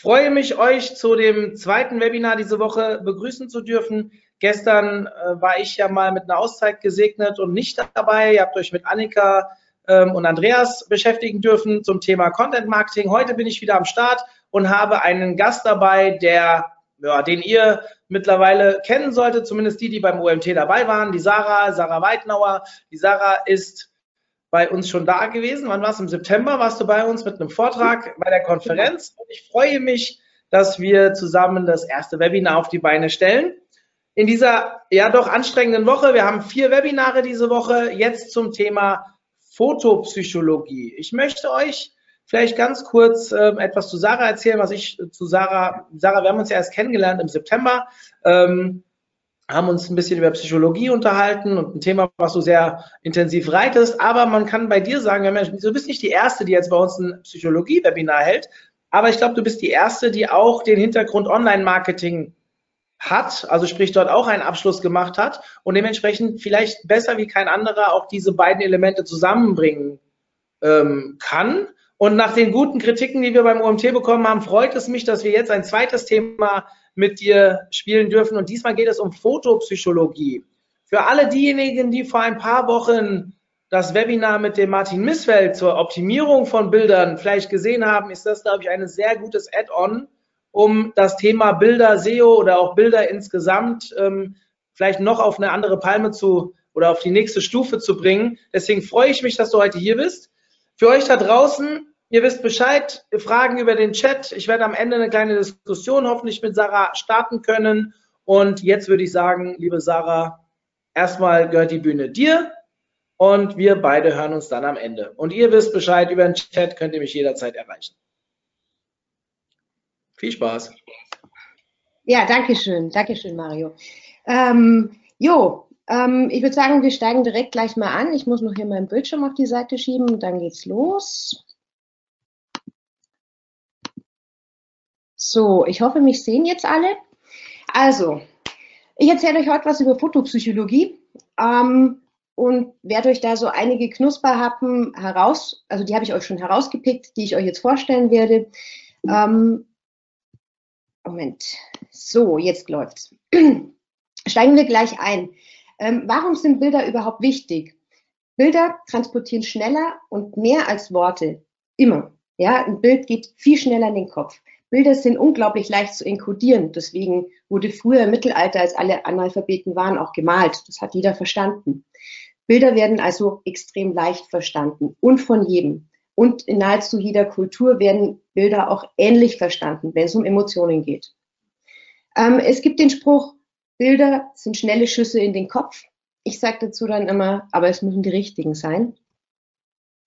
freue mich, euch zu dem zweiten Webinar diese Woche begrüßen zu dürfen. Gestern äh, war ich ja mal mit einer Auszeit gesegnet und nicht dabei. Ihr habt euch mit Annika ähm, und Andreas beschäftigen dürfen zum Thema Content Marketing. Heute bin ich wieder am Start und habe einen Gast dabei, der, ja, den ihr mittlerweile kennen solltet, zumindest die, die beim OMT dabei waren, die Sarah, Sarah Weidnauer. Die Sarah ist bei uns schon da gewesen. Wann war es? Im September warst du bei uns mit einem Vortrag bei der Konferenz. Und ich freue mich, dass wir zusammen das erste Webinar auf die Beine stellen. In dieser ja doch anstrengenden Woche, wir haben vier Webinare diese Woche, jetzt zum Thema Fotopsychologie. Ich möchte euch vielleicht ganz kurz äh, etwas zu Sarah erzählen, was ich zu Sarah, Sarah, wir haben uns ja erst kennengelernt im September. Ähm, haben uns ein bisschen über Psychologie unterhalten und ein Thema, was du sehr intensiv reitest. Aber man kann bei dir sagen, du bist nicht die Erste, die jetzt bei uns ein Psychologie-Webinar hält, aber ich glaube, du bist die Erste, die auch den Hintergrund Online-Marketing hat, also sprich dort auch einen Abschluss gemacht hat und dementsprechend vielleicht besser wie kein anderer auch diese beiden Elemente zusammenbringen ähm, kann. Und nach den guten Kritiken, die wir beim OMT bekommen haben, freut es mich, dass wir jetzt ein zweites Thema mit dir spielen dürfen. Und diesmal geht es um Fotopsychologie. Für alle diejenigen, die vor ein paar Wochen das Webinar mit dem Martin Missfeld zur Optimierung von Bildern vielleicht gesehen haben, ist das, glaube ich, ein sehr gutes Add-on, um das Thema Bilder, SEO oder auch Bilder insgesamt ähm, vielleicht noch auf eine andere Palme zu oder auf die nächste Stufe zu bringen. Deswegen freue ich mich, dass du heute hier bist. Für euch da draußen, Ihr wisst Bescheid, Fragen über den Chat. Ich werde am Ende eine kleine Diskussion hoffentlich mit Sarah starten können. Und jetzt würde ich sagen, liebe Sarah, erstmal gehört die Bühne dir und wir beide hören uns dann am Ende. Und ihr wisst Bescheid, über den Chat könnt ihr mich jederzeit erreichen. Viel Spaß. Ja, danke schön. Danke schön, Mario. Ähm, jo, ähm, ich würde sagen, wir steigen direkt gleich mal an. Ich muss noch hier meinen Bildschirm auf die Seite schieben, dann geht's los. So, ich hoffe, mich sehen jetzt alle. Also, ich erzähle euch heute was über Fotopsychologie ähm, und werde euch da so einige Knusperhappen heraus, also die habe ich euch schon herausgepickt, die ich euch jetzt vorstellen werde. Ähm, Moment. So, jetzt läuft's. Steigen wir gleich ein. Ähm, warum sind Bilder überhaupt wichtig? Bilder transportieren schneller und mehr als Worte. Immer. Ja, ein Bild geht viel schneller in den Kopf. Bilder sind unglaublich leicht zu enkodieren. Deswegen wurde früher im Mittelalter, als alle Analphabeten waren, auch gemalt. Das hat jeder verstanden. Bilder werden also extrem leicht verstanden und von jedem. Und in nahezu jeder Kultur werden Bilder auch ähnlich verstanden, wenn es um Emotionen geht. Ähm, es gibt den Spruch, Bilder sind schnelle Schüsse in den Kopf. Ich sage dazu dann immer, aber es müssen die richtigen sein.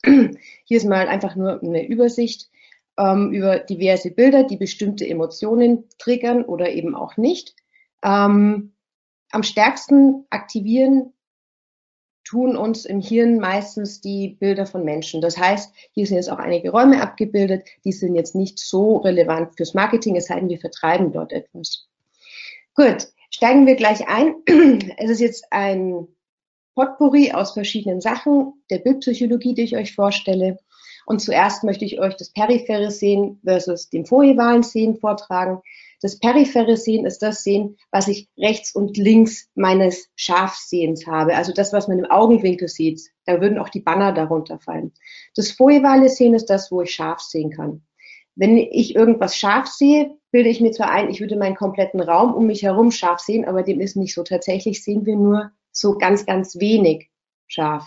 Hier ist mal einfach nur eine Übersicht ähm, über diverse Bilder, die bestimmte Emotionen triggern oder eben auch nicht. Ähm, am stärksten aktivieren tun uns im Hirn meistens die Bilder von Menschen. Das heißt, hier sind jetzt auch einige Räume abgebildet, die sind jetzt nicht so relevant fürs Marketing, es sei denn, wir vertreiben dort etwas. Gut, steigen wir gleich ein. Es ist jetzt ein Potpourri aus verschiedenen Sachen der Bildpsychologie, die ich euch vorstelle. Und zuerst möchte ich euch das periphere Sehen versus dem foevalen Sehen vortragen. Das periphere Sehen ist das Sehen, was ich rechts und links meines Scharfsehens habe. Also das, was man im Augenwinkel sieht. Da würden auch die Banner darunter fallen. Das foevale Sehen ist das, wo ich scharf sehen kann. Wenn ich irgendwas scharf sehe, bilde ich mir zwar ein, ich würde meinen kompletten Raum um mich herum scharf sehen, aber dem ist nicht so. Tatsächlich sehen wir nur so ganz, ganz wenig scharf.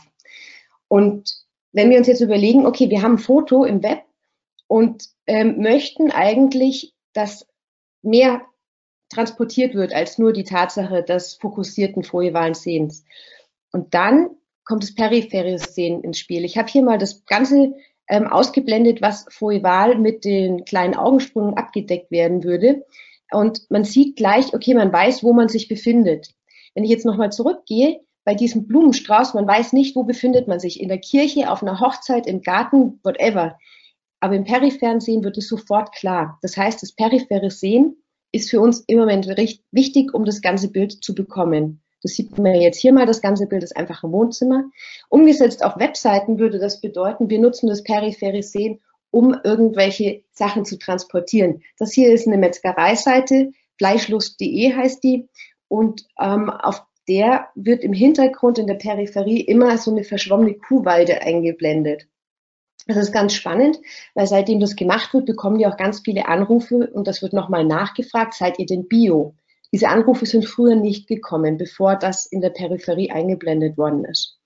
Und wenn wir uns jetzt überlegen, okay, wir haben ein Foto im Web und ähm, möchten eigentlich, dass mehr transportiert wird als nur die Tatsache des fokussierten foevalen Sehens. Und dann kommt das periphere Sehen ins Spiel. Ich habe hier mal das Ganze ähm, ausgeblendet, was foeval mit den kleinen Augensprüngen abgedeckt werden würde. Und man sieht gleich, okay, man weiß, wo man sich befindet. Wenn ich jetzt nochmal zurückgehe, bei diesem Blumenstrauß, man weiß nicht, wo befindet man sich, in der Kirche, auf einer Hochzeit, im Garten, whatever. Aber im peripheren Sehen wird es sofort klar. Das heißt, das periphere Sehen ist für uns im Moment wichtig, um das ganze Bild zu bekommen. Das sieht man jetzt hier mal, das ganze Bild ist einfach im Wohnzimmer. Umgesetzt auf Webseiten würde das bedeuten, wir nutzen das periphere Sehen, um irgendwelche Sachen zu transportieren. Das hier ist eine Metzgereiseite, fleischlust.de heißt die. Und ähm, auf der wird im Hintergrund in der Peripherie immer so eine verschwommene Kuhweide eingeblendet. Das ist ganz spannend, weil seitdem das gemacht wird, bekommen die auch ganz viele Anrufe und das wird nochmal nachgefragt, seid ihr denn Bio? Diese Anrufe sind früher nicht gekommen, bevor das in der Peripherie eingeblendet worden ist.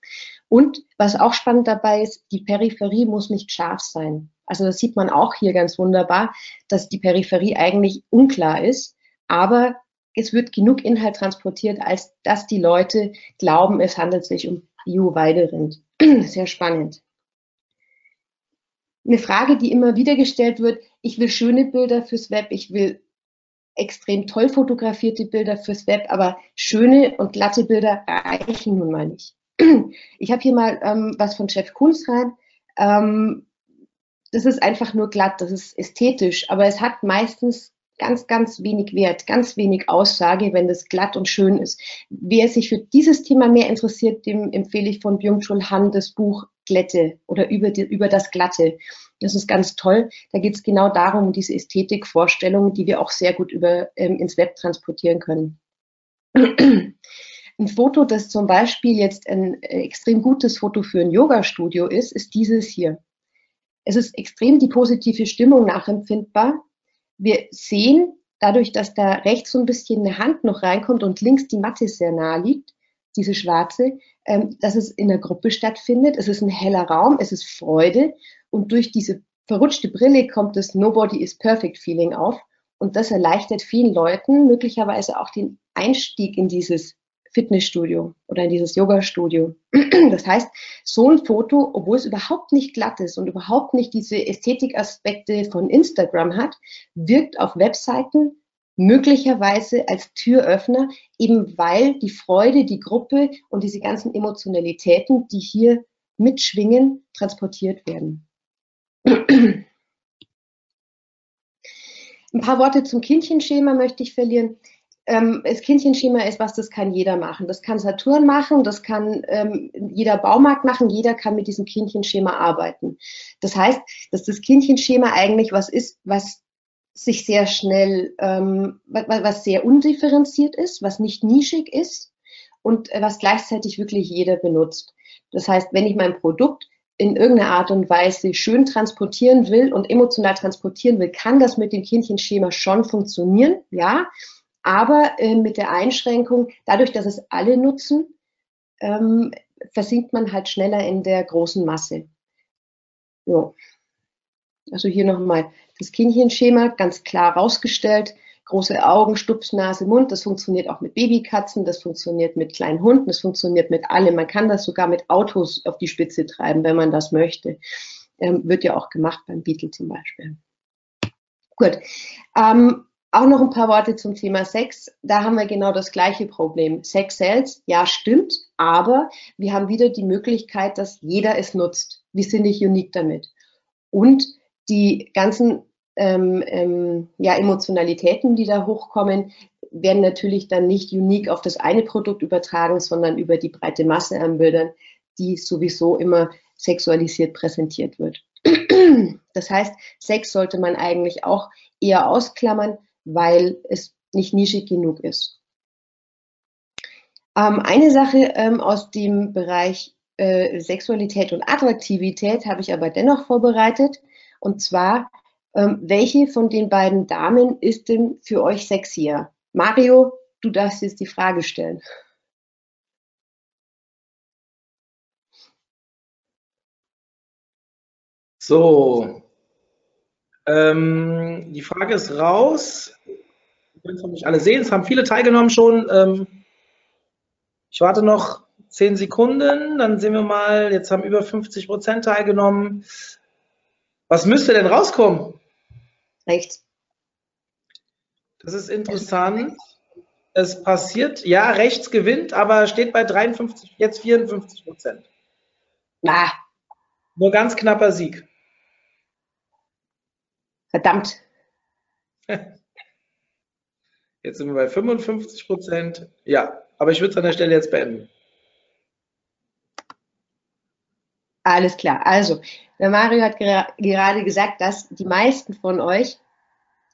Und was auch spannend dabei ist, die Peripherie muss nicht scharf sein. Also das sieht man auch hier ganz wunderbar, dass die Peripherie eigentlich unklar ist, aber es wird genug Inhalt transportiert, als dass die Leute glauben, es handelt sich um Bio-Weiderind. Sehr spannend. Eine Frage, die immer wieder gestellt wird, ich will schöne Bilder fürs Web, ich will extrem toll fotografierte Bilder fürs Web, aber schöne und glatte Bilder reichen nun mal nicht. Ich habe hier mal ähm, was von Chef Kunz rein. Ähm, das ist einfach nur glatt, das ist ästhetisch, aber es hat meistens ganz, ganz wenig Wert, ganz wenig Aussage, wenn das glatt und schön ist. Wer sich für dieses Thema mehr interessiert, dem empfehle ich von Byung-Chul Han das Buch Glätte oder über, die, über das Glatte. Das ist ganz toll. Da geht es genau darum, diese Ästhetikvorstellungen, die wir auch sehr gut über, ähm, ins Web transportieren können. Ein Foto, das zum Beispiel jetzt ein äh, extrem gutes Foto für ein Yoga-Studio ist, ist dieses hier. Es ist extrem die positive Stimmung nachempfindbar wir sehen, dadurch, dass da rechts so ein bisschen eine Hand noch reinkommt und links die Matte sehr nahe liegt, diese schwarze, ähm, dass es in der Gruppe stattfindet. Es ist ein heller Raum, es ist Freude und durch diese verrutschte Brille kommt das Nobody is Perfect Feeling auf und das erleichtert vielen Leuten möglicherweise auch den Einstieg in dieses Fitnessstudio oder in dieses Yoga-Studio. Das heißt, so ein Foto, obwohl es überhaupt nicht glatt ist und überhaupt nicht diese Ästhetikaspekte von Instagram hat, wirkt auf Webseiten möglicherweise als Türöffner, eben weil die Freude, die Gruppe und diese ganzen Emotionalitäten, die hier mitschwingen, transportiert werden. Ein paar Worte zum Kindchenschema möchte ich verlieren ähm, das Kindchenschema ist was, das kann jeder machen. Das kann Saturn machen, das kann ähm, jeder Baumarkt machen, jeder kann mit diesem Kindchenschema arbeiten. Das heißt, dass das Kindchenschema eigentlich was ist, was sich sehr schnell, ähm, was, sehr undifferenziert ist, was nicht nischig ist und äh, was gleichzeitig wirklich jeder benutzt. Das heißt, wenn ich mein Produkt in irgendeiner Art und Weise schön transportieren will und emotional transportieren will, kann das mit dem Kindchenschema schon funktionieren, ja aber äh, mit der Einschränkung, dadurch, dass es alle nutzen, ähm, versinkt man halt schneller in der großen Masse. So. Also hier nochmal das Kindchenschema ganz klar rausgestellt. Große Augen, Stupsnase, Mund. Das funktioniert auch mit Babykatzen, das funktioniert mit kleinen Hunden, das funktioniert mit allem. Man kann das sogar mit Autos auf die Spitze treiben, wenn man das möchte. Ähm, wird ja auch gemacht beim Beetle zum Beispiel. Gut. Ähm, auch noch ein paar Worte zum Thema Sex. Da haben wir genau das gleiche Problem. Sex sells, ja, stimmt, aber wir haben wieder die Möglichkeit, dass jeder es nutzt. Wir sind nicht unique damit. Und die ganzen ähm, ähm, ja, Emotionalitäten, die da hochkommen, werden natürlich dann nicht unique auf das eine Produkt übertragen, sondern über die breite Masse an Bildern, die sowieso immer sexualisiert präsentiert wird. Das heißt, Sex sollte man eigentlich auch eher ausklammern, weil es nicht nischig genug ist. Ähm, eine Sache ähm, aus dem Bereich äh, Sexualität und Attraktivität habe ich aber dennoch vorbereitet. Und zwar, ähm, welche von den beiden Damen ist denn für euch sexier? Mario, du darfst jetzt die Frage stellen. So, ähm, die Frage ist raus. Könnt es noch nicht alle sehen. Es haben viele teilgenommen schon. Ähm, ich warte noch zehn Sekunden. Dann sehen wir mal. Jetzt haben über 50 Prozent teilgenommen. Was müsste denn rauskommen? Rechts. Das ist interessant. Es passiert, ja, rechts gewinnt, aber steht bei 53, jetzt 54 Prozent. Na, Nur ganz knapper Sieg. Verdammt. Jetzt sind wir bei 55 Prozent. Ja, aber ich würde es an der Stelle jetzt beenden. Alles klar. Also, der Mario hat gera gerade gesagt, dass die meisten von euch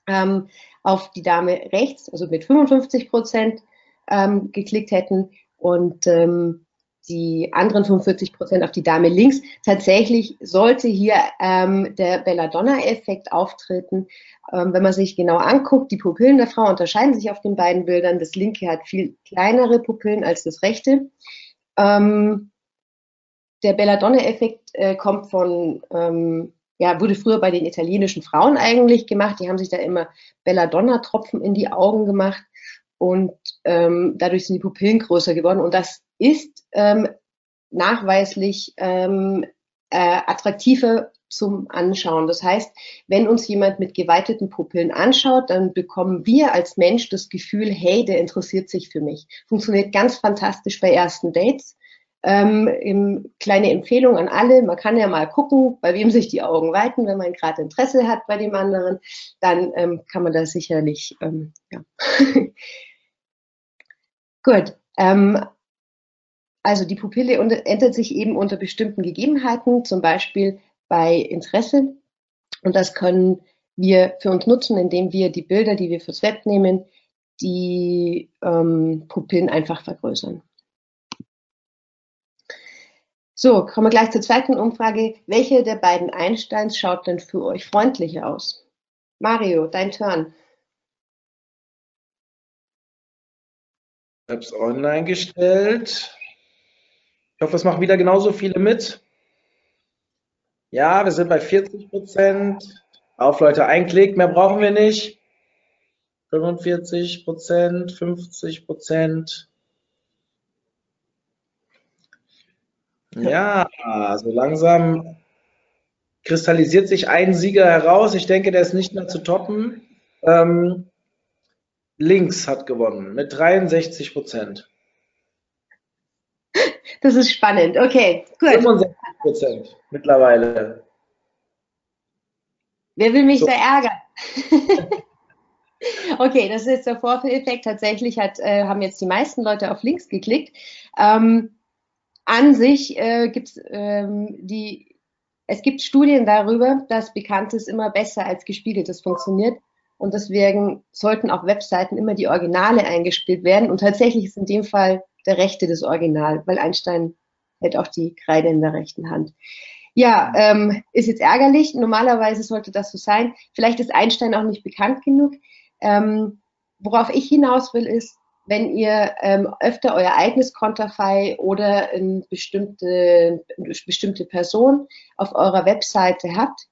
ähm, auf die Dame rechts, also mit 55 Prozent, ähm, geklickt hätten und ähm, die anderen 45 Prozent auf die Dame links. Tatsächlich sollte hier ähm, der Belladonna-Effekt auftreten. Ähm, wenn man sich genau anguckt, die Pupillen der Frau unterscheiden sich auf den beiden Bildern. Das linke hat viel kleinere Pupillen als das rechte. Ähm, der Belladonna-Effekt äh, kommt von, ähm, ja, wurde früher bei den italienischen Frauen eigentlich gemacht. Die haben sich da immer Belladonna-Tropfen in die Augen gemacht und ähm, dadurch sind die Pupillen größer geworden. Und das ist ähm, nachweislich ähm, äh, attraktiver zum Anschauen. Das heißt, wenn uns jemand mit geweiteten Pupillen anschaut, dann bekommen wir als Mensch das Gefühl, hey, der interessiert sich für mich. Funktioniert ganz fantastisch bei ersten Dates. Ähm, kleine Empfehlung an alle, man kann ja mal gucken, bei wem sich die Augen weiten, wenn man gerade Interesse hat bei dem anderen, dann ähm, kann man das sicherlich, ähm, ja. Gut, ähm, also die Pupille ändert sich eben unter bestimmten Gegebenheiten, zum Beispiel bei Interesse. Und das können wir für uns nutzen, indem wir die Bilder, die wir fürs Web nehmen, die ähm, Pupillen einfach vergrößern. So, kommen wir gleich zur zweiten Umfrage. Welche der beiden Einsteins schaut denn für euch freundlicher aus? Mario, dein Turn. Ich habe es online gestellt. Ich hoffe, es machen wieder genauso viele mit. Ja, wir sind bei 40 Prozent. Auf Leute, ein Klick, mehr brauchen wir nicht. 45 Prozent, 50 Prozent. Ja, so langsam kristallisiert sich ein Sieger heraus. Ich denke, der ist nicht mehr zu toppen. Ähm, Links hat gewonnen mit 63 Prozent. Das ist spannend. Okay, gut. 65 Prozent mittlerweile. Wer will mich So. da ärgern? okay, das ist jetzt der Vorführeffekt. Tatsächlich hat, äh, haben jetzt die meisten Leute auf links geklickt. Ähm, an sich äh, gibt es ähm, die, es gibt Studien darüber, dass Bekanntes immer besser als Gespiegeltes funktioniert. Und deswegen sollten auf Webseiten immer die Originale eingespielt werden. Und tatsächlich ist in dem Fall der rechte das Original, weil Einstein hält auch die Kreide in der rechten Hand. Ja, ähm, ist jetzt ärgerlich. Normalerweise sollte das so sein. Vielleicht ist Einstein auch nicht bekannt genug. Ähm, worauf ich hinaus will, ist, wenn ihr ähm, öfter euer eigenes Konterfei oder eine bestimmte, eine bestimmte Person auf eurer Webseite habt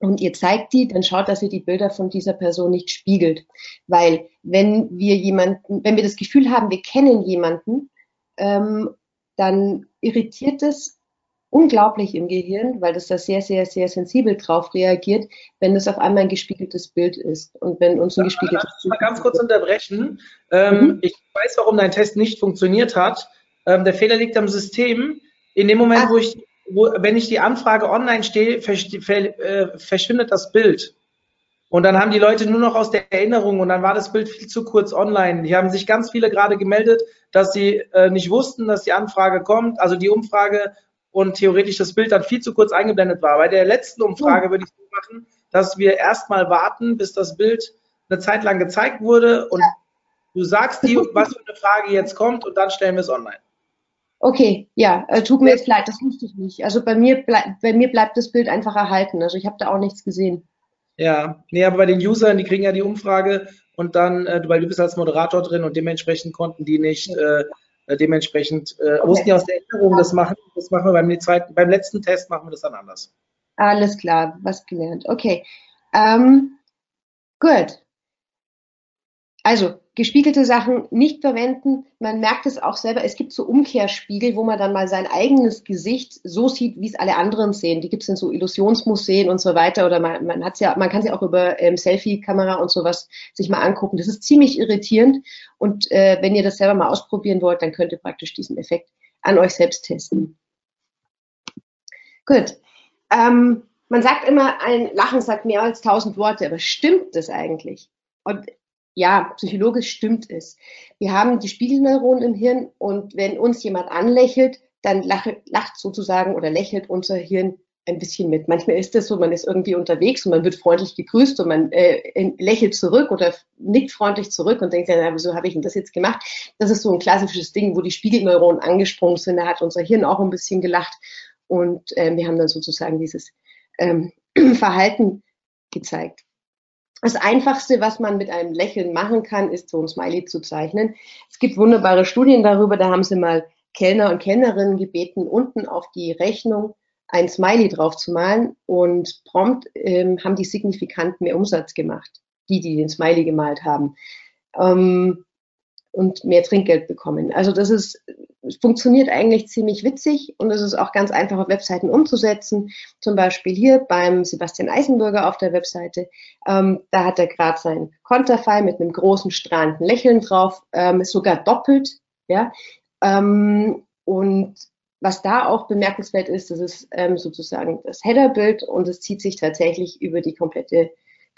und ihr zeigt die, dann schaut, dass ihr die Bilder von dieser Person nicht spiegelt. Weil wenn wir jemanden, wenn wir das Gefühl haben, wir kennen jemanden, ähm, dann irritiert es unglaublich im Gehirn, weil das da sehr, sehr, sehr sensibel drauf reagiert, wenn es auf einmal ein gespiegeltes Bild ist. Und wenn uns ein gespiegeltes mich mal ganz kurz unterbrechen. Ähm, Mhm. Ich weiß, warum dein Test nicht funktioniert hat. Ähm, der Fehler liegt am System. In dem Moment, Ah. wo ich, wo, wenn ich die Anfrage online stehe, versch- ver, äh, verschwindet das Bild. Und dann haben die Leute nur noch aus der Erinnerung und dann war das Bild viel zu kurz online. Hier haben sich ganz viele gerade gemeldet, dass sie äh, nicht wussten, dass die Anfrage kommt, also die Umfrage und theoretisch das Bild dann viel zu kurz eingeblendet war. Bei der letzten Umfrage würde ich so machen, dass wir erstmal warten, bis das Bild eine Zeit lang gezeigt wurde und du sagst die, was für eine Frage jetzt kommt und dann stellen wir es online. Okay, ja, äh, tut mir jetzt leid, das wusste ich nicht. Also bei mir, bei mir bleibt das Bild einfach erhalten. Also ich habe da auch nichts gesehen. Ja, nee, aber bei den Usern, die kriegen ja die Umfrage und dann, äh, du- weil du bist als Moderator drin und dementsprechend konnten die nicht äh, äh, dementsprechend äh, mussten die aus der Erinnerung das machen. Das machen wir beim zweiten, beim letzten Test machen wir das dann anders. Alles klar, was gelernt. Okay, ähm, gut. Also gespiegelte Sachen nicht verwenden. Man merkt es auch selber. Es gibt so Umkehrspiegel, wo man dann mal sein eigenes Gesicht so sieht, wie es alle anderen sehen. Die gibt es in so Illusionsmuseen und so weiter. Oder man, man hat's ja, man kann sie auch über ähm, Selfie-Kamera und sowas sich mal angucken. Das ist ziemlich irritierend. Und äh, wenn ihr das selber mal ausprobieren wollt, dann könnt ihr praktisch diesen Effekt an euch selbst testen. Gut. Ähm, man sagt immer, ein Lachen sagt mehr als tausend Worte, aber stimmt das eigentlich? Und ja, psychologisch stimmt es. Wir haben die Spiegelneuronen im Hirn und wenn uns jemand anlächelt, dann lacht, lacht sozusagen oder lächelt unser Hirn ein bisschen mit. Manchmal ist es so, man ist irgendwie unterwegs und man wird freundlich gegrüßt und man äh, lächelt zurück oder nickt freundlich zurück und denkt, ja, wieso habe ich denn das jetzt gemacht? Das ist so ein klassisches Ding, wo die Spiegelneuronen angesprungen sind. Da hat unser Hirn auch ein bisschen gelacht und äh, wir haben dann sozusagen dieses ähm, Verhalten gezeigt. Das Einfachste, was man mit einem Lächeln machen kann, ist so ein Smiley zu zeichnen. Es gibt wunderbare Studien darüber, da haben sie mal Kellner und Kellnerinnen gebeten, unten auf die Rechnung ein Smiley drauf zu malen und prompt ähm, haben die signifikant mehr Umsatz gemacht, die, die den Smiley gemalt haben. Ähm, und mehr Trinkgeld bekommen. Also das ist, funktioniert eigentlich ziemlich witzig und es ist auch ganz einfach auf Webseiten umzusetzen. Zum Beispiel hier beim Sebastian Eisenbürger auf der Webseite. Ähm, da hat er gerade sein Konterfei mit einem großen strahlenden Lächeln drauf, ähm, ist sogar doppelt. Ja, ähm, und was da auch bemerkenswert ist, das ist ähm, sozusagen das Headerbild und es zieht sich tatsächlich über die komplette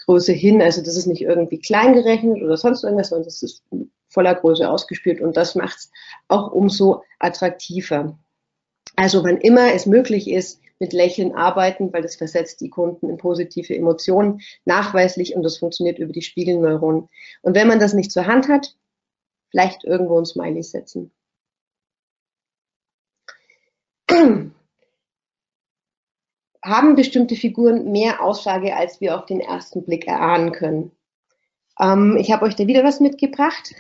Größe hin. Also das ist nicht irgendwie klein gerechnet oder sonst irgendwas, sondern das ist voller Größe ausgespielt und das macht es auch umso attraktiver. Also wann immer es möglich ist, mit Lächeln arbeiten, weil das versetzt die Kunden in positive Emotionen nachweislich und das funktioniert über die Spiegelneuronen. Und wenn man das nicht zur Hand hat, vielleicht irgendwo ein Smiley setzen. Haben bestimmte Figuren mehr Aussage, als wir auf den ersten Blick erahnen können? Ähm, ich habe euch da wieder was mitgebracht.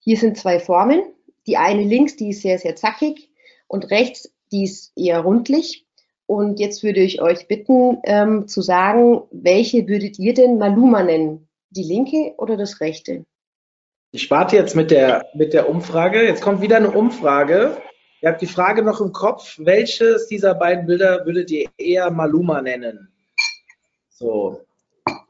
Hier sind zwei Formen. Die eine links, die ist sehr, sehr zackig und rechts, die ist eher rundlich. Und jetzt würde ich euch bitten, ähm, zu sagen, welche würdet ihr denn Maluma nennen? Die linke oder das rechte? Ich warte jetzt mit der, mit der Umfrage. Jetzt kommt wieder eine Umfrage. Ihr habt die Frage noch im Kopf. Welches dieser beiden Bilder würdet ihr eher Maluma nennen? So.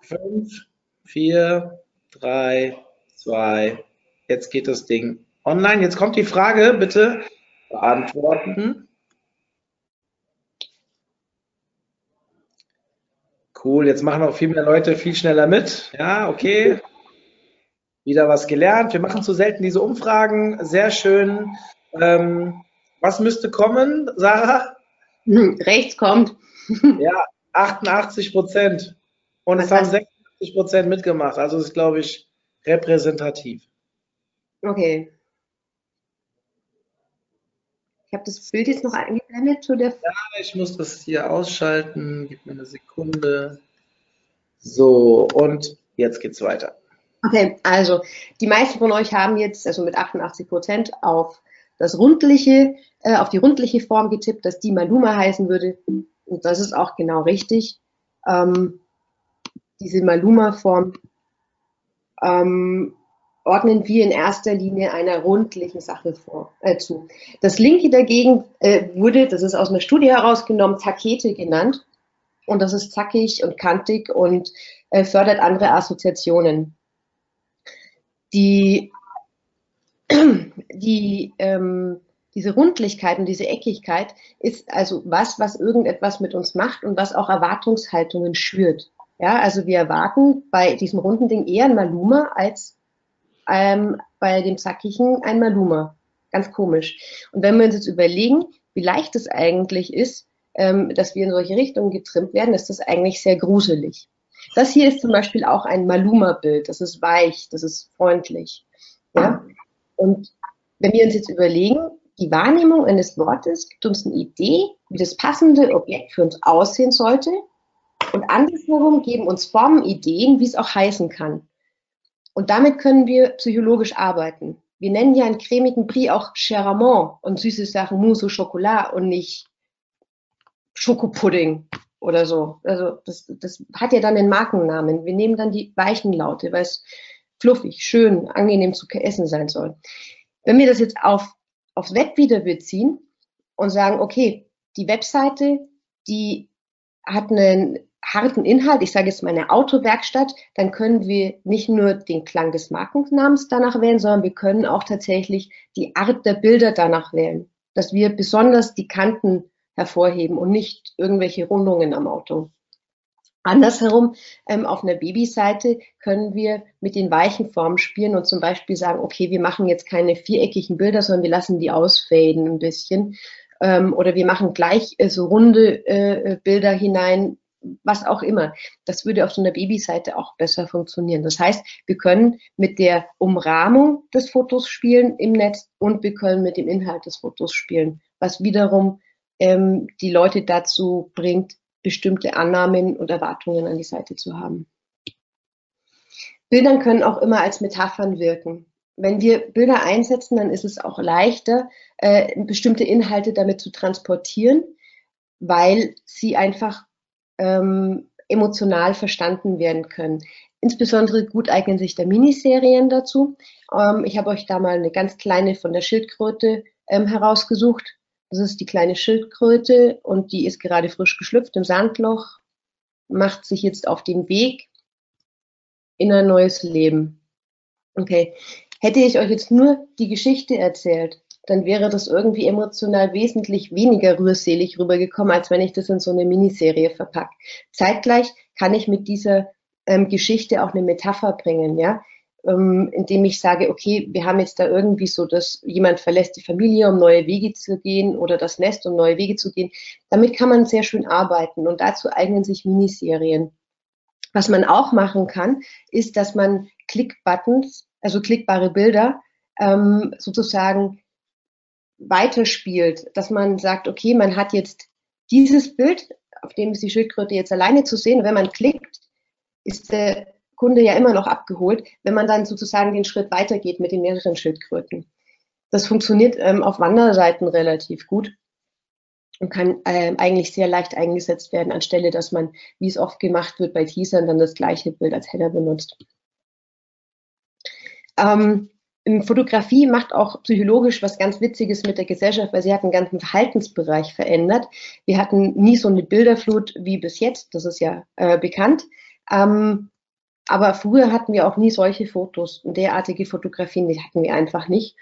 Fünf, vier, drei, zwei, Jetzt geht das Ding online. Jetzt kommt die Frage, bitte beantworten. Cool, jetzt machen auch viel mehr Leute viel schneller mit. Ja, okay. Wieder was gelernt. Wir machen zu selten diese Umfragen. Sehr schön. Ähm, was müsste kommen, Sarah? Rechts kommt. ja, 88 Prozent. Und es haben 86 Prozent mitgemacht. Also das ist, glaube ich, repräsentativ. Okay. Ich habe das Bild jetzt noch eingeblendet zu der. Ja, ich muss das hier ausschalten. Gib mir eine Sekunde. So, und jetzt geht's weiter. Okay, also die meisten von euch haben jetzt, also mit 88 Prozent, auf das rundliche, äh, auf die rundliche Form getippt, dass die Maluma heißen würde. Und das ist auch genau richtig. Ähm, diese Maluma-Form ähm, ordnen wir in erster Linie einer rundlichen Sache vor, äh, zu. Das linke dagegen äh, wurde, das ist aus einer Studie herausgenommen, Takete genannt. Und das ist zackig und kantig und äh, fördert andere Assoziationen. Die, die, ähm, diese Rundlichkeit und diese Eckigkeit ist also was, was irgendetwas mit uns macht und was auch Erwartungshaltungen schürt. Ja, also wir erwarten bei diesem runden Ding eher ein Maluma als ähm, bei dem Zackigen ein Maluma. Ganz komisch. Und wenn wir uns jetzt überlegen, wie leicht es eigentlich ist, ähm, dass wir in solche Richtungen getrimmt werden, ist das eigentlich sehr gruselig. Das hier ist zum Beispiel auch ein Maluma-Bild. Das ist weich, das ist freundlich. Ja? Und wenn wir uns jetzt überlegen, die Wahrnehmung eines Wortes gibt uns eine Idee, wie das passende Objekt für uns aussehen sollte. Und andersherum geben uns Formen Ideen, wie es auch heißen kann. Und damit können wir psychologisch arbeiten. Wir nennen ja einen cremigen Brie auch Cheramont und süße Sachen Mousse au Chocolat und nicht Schokopudding oder so. Also das, das hat ja dann den Markennamen. Wir nehmen dann die weichen Laute, weil es fluffig, schön, angenehm zu essen sein soll. Wenn wir das jetzt auf, aufs Web wieder beziehen und sagen, okay, die Webseite, die hat einen harten Inhalt, ich sage jetzt mal eine Autowerkstatt, dann können wir nicht nur den Klang des Markennamens danach wählen, sondern wir können auch tatsächlich die Art der Bilder danach wählen, dass wir besonders die Kanten hervorheben und nicht irgendwelche Rundungen am Auto. Andersherum, ähm, auf einer Babyseite können wir mit den weichen Formen spielen und zum Beispiel sagen, okay, wir machen jetzt keine viereckigen Bilder, sondern wir lassen die ausfaden ein bisschen. Ähm, oder wir machen gleich äh, so runde äh, Bilder hinein, was auch immer. Das würde auf so einer Babyseite auch besser funktionieren. Das heißt, wir können mit der Umrahmung des Fotos spielen im Netz und wir können mit dem Inhalt des Fotos spielen, was wiederum ähm, die Leute dazu bringt, bestimmte Annahmen und Erwartungen an die Seite zu haben. Bildern können auch immer als Metaphern wirken. Wenn wir Bilder einsetzen, dann ist es auch leichter, äh, bestimmte Inhalte damit zu transportieren, weil sie einfach ähm, emotional verstanden werden können. Insbesondere gut eignen sich da Miniserien dazu. Ähm, ich habe euch da mal eine ganz kleine von der Schildkröte ähm, herausgesucht. Das ist die kleine Schildkröte und die ist gerade frisch geschlüpft im Sandloch, macht sich jetzt auf den Weg in ein neues Leben. Okay. Hätte ich euch jetzt nur die Geschichte erzählt, dann wäre das irgendwie emotional wesentlich weniger rührselig rübergekommen, als wenn ich das in so eine Miniserie verpacke. Zeitgleich kann ich mit dieser ähm, Geschichte auch eine Metapher bringen, ja ähm, indem ich sage, okay, wir haben jetzt da irgendwie so, dass jemand verlässt die Familie, um neue Wege zu gehen oder das Nest, um neue Wege zu gehen. Damit kann man sehr schön arbeiten und dazu eignen sich Miniserien. Was man auch machen kann, ist, dass man Click-Buttons, also klickbare Bilder, ähm, sozusagen weiterspielt, dass man sagt, okay, man hat jetzt dieses Bild, auf dem ist die Schildkröte jetzt alleine zu sehen. Wenn man klickt, ist der Kunde ja immer noch abgeholt, wenn man dann sozusagen den Schritt weitergeht mit den mehreren Schildkröten. Das funktioniert ähm, auf Wanderseiten relativ gut und kann ähm, eigentlich sehr leicht eingesetzt werden, anstelle dass man, wie es oft gemacht wird bei Teasern, dann das gleiche Bild als Header benutzt. Ähm, Fotografie macht auch psychologisch was ganz Witziges mit der Gesellschaft, weil sie hat einen ganzen Verhaltensbereich verändert. Wir hatten nie so eine Bilderflut wie bis jetzt, das ist ja äh, bekannt. Ähm, aber früher hatten wir auch nie solche Fotos derartige Fotografien, die hatten wir einfach nicht.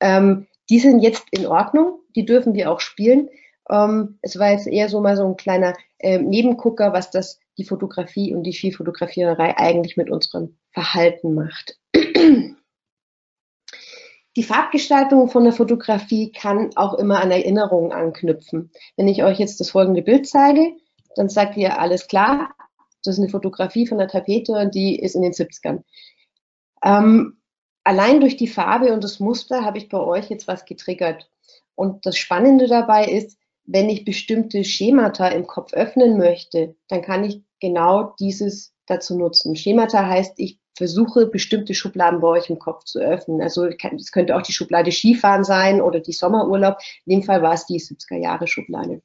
Ähm, die sind jetzt in Ordnung, die dürfen wir auch spielen. Ähm, es war jetzt eher so mal so ein kleiner äh, Nebengucker, was das die Fotografie und die Vielfotografiererei eigentlich mit unserem Verhalten macht. Die Farbgestaltung von der Fotografie kann auch immer an Erinnerungen anknüpfen. Wenn ich euch jetzt das folgende Bild zeige, dann sagt ihr alles klar, das ist eine Fotografie von der Tapete, die ist in den 70ern. Ähm, allein durch die Farbe und das Muster habe ich bei euch jetzt was getriggert. Und das Spannende dabei ist, wenn ich bestimmte Schemata im Kopf öffnen möchte, dann kann ich genau dieses dazu nutzen. Schemata heißt, ich versuche bestimmte Schubladen bei euch im Kopf zu öffnen. Also es könnte auch die Schublade Skifahren sein oder die Sommerurlaub. In dem Fall war es die 70er Jahre Schublade.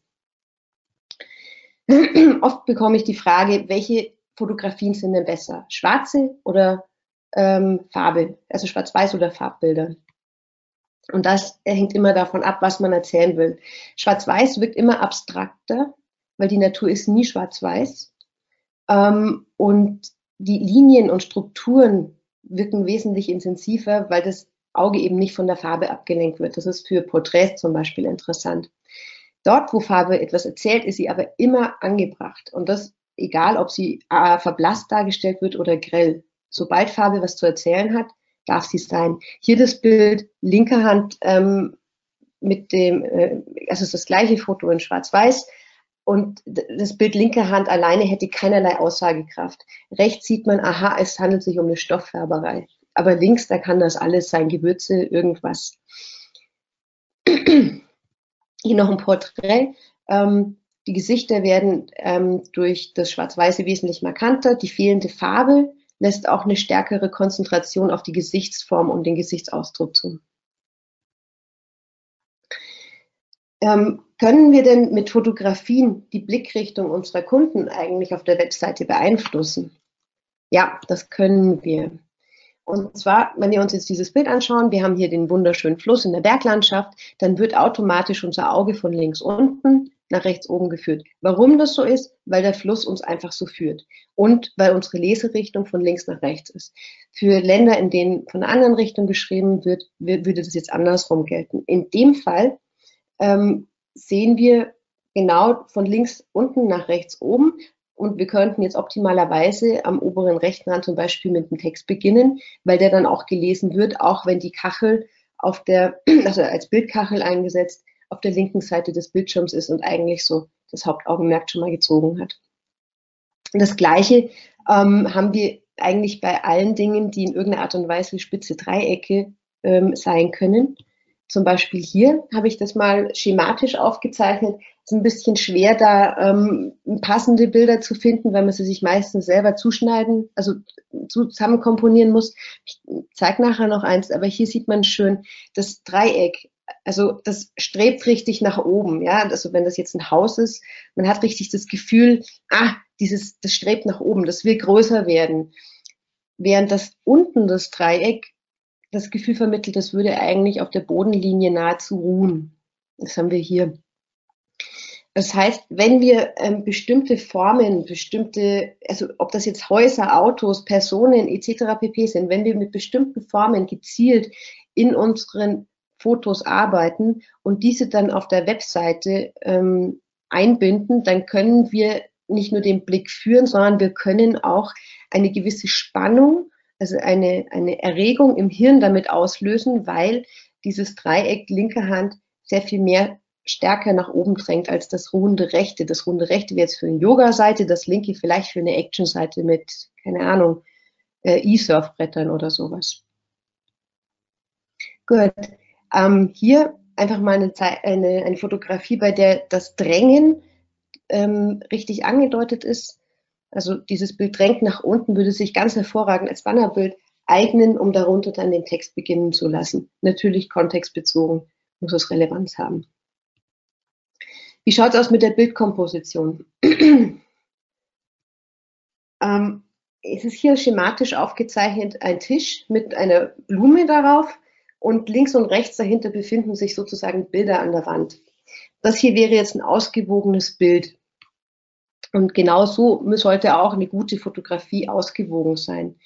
Oft bekomme ich die Frage, welche Fotografien sind denn besser? Schwarze oder ähm, Farbe, also Schwarz-Weiß oder Farbbilder? Und das hängt immer davon ab, was man erzählen will. Schwarz-Weiß wirkt immer abstrakter, weil die Natur ist nie schwarz-weiß. Ähm, und die Linien und Strukturen wirken wesentlich intensiver, weil das Auge eben nicht von der Farbe abgelenkt wird. Das ist für Porträts zum Beispiel interessant. Dort, wo Farbe etwas erzählt, ist sie aber immer angebracht. Und das egal, ob sie äh, verblasst dargestellt wird oder grell. Sobald Farbe was zu erzählen hat, darf sie sein. Hier das Bild linker Hand ähm, mit dem, äh, also ist das gleiche Foto in Schwarz-Weiß. Und das Bild linker Hand alleine hätte keinerlei Aussagekraft. Rechts sieht man, aha, es handelt sich um eine Stofffärberei. Aber links, da kann das alles sein, Gewürze, irgendwas. Hier noch ein Porträt. Ähm, die Gesichter werden ähm, durch das Schwarz-Weiße wesentlich markanter. Die fehlende Farbe lässt auch eine stärkere Konzentration auf die Gesichtsform und den Gesichtsausdruck zu. Ähm, können wir denn mit Fotografien die Blickrichtung unserer Kunden eigentlich auf der Webseite beeinflussen? Ja, das können wir. Und zwar, wenn wir uns jetzt dieses Bild anschauen, wir haben hier den wunderschönen Fluss in der Berglandschaft, dann wird automatisch unser Auge von links unten nach rechts oben geführt. Warum das so ist? Weil der Fluss uns einfach so führt und weil unsere Leserichtung von links nach rechts ist. Für Länder, in denen von einer anderen Richtung geschrieben wird, würde das jetzt andersrum gelten. In dem Fall ähm, sehen wir genau von links unten nach rechts oben und wir könnten jetzt optimalerweise am oberen rechten Rand zum Beispiel mit dem Text beginnen, weil der dann auch gelesen wird, auch wenn die Kachel auf der, also als Bildkachel eingesetzt, auf der linken Seite des Bildschirms ist und eigentlich so das Hauptaugenmerk schon mal gezogen hat. Und das Gleiche ähm, haben wir eigentlich bei allen Dingen, die in irgendeiner Art und Weise spitze Dreiecke ähm, sein können. Zum Beispiel hier habe ich das mal schematisch aufgezeichnet. Es ist ein bisschen schwer, da ähm, passende Bilder zu finden, weil man sie sich meistens selber zuschneiden, also zusammen komponieren muss. Ich zeige nachher noch eins, aber hier sieht man schön das Dreieck. Also das strebt richtig nach oben, ja. Also wenn das jetzt ein Haus ist, man hat richtig das Gefühl, ah, dieses, das strebt nach oben, das will größer werden. Während das unten das Dreieck das Gefühl vermittelt, das würde eigentlich auf der Bodenlinie nahezu ruhen. Das haben wir hier. Das heißt, wenn wir ähm, bestimmte Formen, bestimmte, also ob das jetzt Häuser, Autos, Personen etc. pp sind, wenn wir mit bestimmten Formen gezielt in unseren Fotos arbeiten und diese dann auf der Webseite ähm, einbinden, dann können wir nicht nur den Blick führen, sondern wir können auch eine gewisse Spannung also eine, eine Erregung im Hirn damit auslösen, weil dieses Dreieck linke Hand sehr viel mehr stärker nach oben drängt als das ruhende rechte. Das ruhende rechte wäre jetzt für eine Yoga-Seite, das linke vielleicht für eine Action-Seite mit, keine Ahnung, äh, E-Surfbrettern oder sowas. Gut. Ähm, hier einfach mal eine, eine, eine, Fotografie, bei der das Drängen ähm, richtig angedeutet ist. Also dieses Bild drängt nach unten, würde sich ganz hervorragend als Bannerbild eignen, um darunter dann den Text beginnen zu lassen. Natürlich kontextbezogen muss es Relevanz haben. Wie schaut es aus mit der Bildkomposition? ähm, es ist hier schematisch aufgezeichnet ein Tisch mit einer Blume darauf und links und rechts dahinter befinden sich sozusagen Bilder an der Wand. Das hier wäre jetzt ein ausgewogenes Bild. Und genau so sollte auch eine gute Fotografie ausgewogen sein.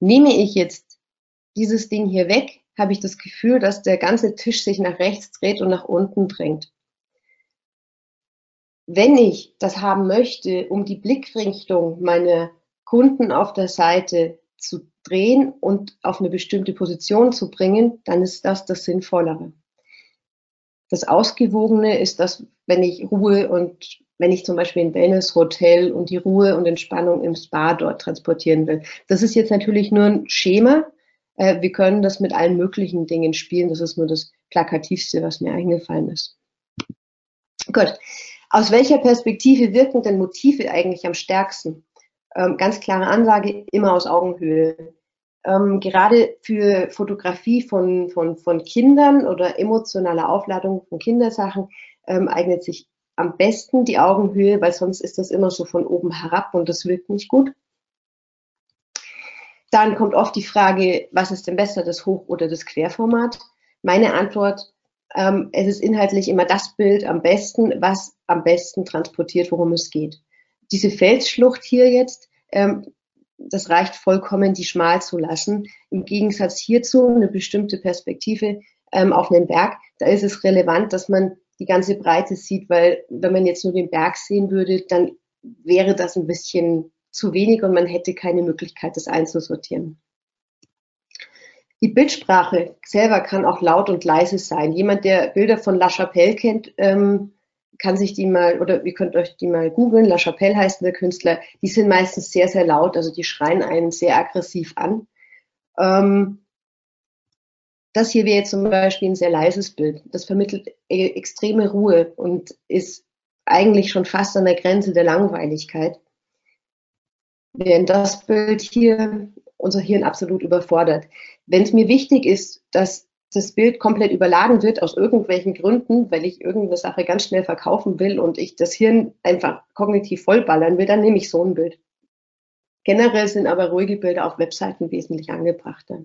Nehme ich jetzt dieses Ding hier weg, habe ich das Gefühl, dass der ganze Tisch sich nach rechts dreht und nach unten drängt. Wenn ich das haben möchte, um die Blickrichtung meiner Kunden auf der Seite zu drehen und auf eine bestimmte Position zu bringen, dann ist das das Sinnvollere. Das Ausgewogene ist das, wenn ich Ruhe und wenn ich zum Beispiel ein Wellness-Hotel und die Ruhe und Entspannung im Spa dort transportieren will. Das ist jetzt natürlich nur ein Schema. Äh, wir können das mit allen möglichen Dingen spielen. Das ist nur das Plakativste, was mir eingefallen ist. Gut. Aus welcher Perspektive wirken denn Motive eigentlich am stärksten? Ähm, ganz klare Ansage, immer aus Augenhöhe. Ähm, gerade für Fotografie von, von, von Kindern oder emotionale Aufladung von Kindersachen ähm, eignet sich am besten die Augenhöhe, weil sonst ist das immer so von oben herab und das wirkt nicht gut. Dann kommt oft die Frage, was ist denn besser, das Hoch- oder das Querformat? Meine Antwort, ähm, es ist inhaltlich immer das Bild am besten, was am besten transportiert, worum es geht. Diese Felsschlucht hier jetzt, ähm, das reicht vollkommen, die schmal zu lassen. Im Gegensatz hierzu eine bestimmte Perspektive ähm, auf einem Berg, da ist es relevant, dass man die ganze Breite sieht, weil wenn man jetzt nur den Berg sehen würde, dann wäre das ein bisschen zu wenig und man hätte keine Möglichkeit, das einzusortieren. Die Bildsprache selber kann auch laut und leise sein. Jemand, der Bilder von La Chapelle kennt, ähm, kann sich die mal, oder ihr könnt euch die mal googeln. La Chapelle heißt der Künstler. Die sind meistens sehr, sehr laut, also die schreien einen sehr aggressiv an. Ähm, das hier wäre jetzt zum Beispiel ein sehr leises Bild. Das vermittelt e-, extreme Ruhe und ist eigentlich schon fast an der Grenze der Langweiligkeit. Während das Bild hier unser Hirn absolut überfordert. Wenn es mir wichtig ist, dass das Bild komplett überladen wird aus irgendwelchen Gründen, weil ich irgendeine Sache ganz schnell verkaufen will und ich das Hirn einfach kognitiv vollballern will, dann nehme ich so ein Bild. Generell sind aber ruhige Bilder auf Webseiten wesentlich angebrachter.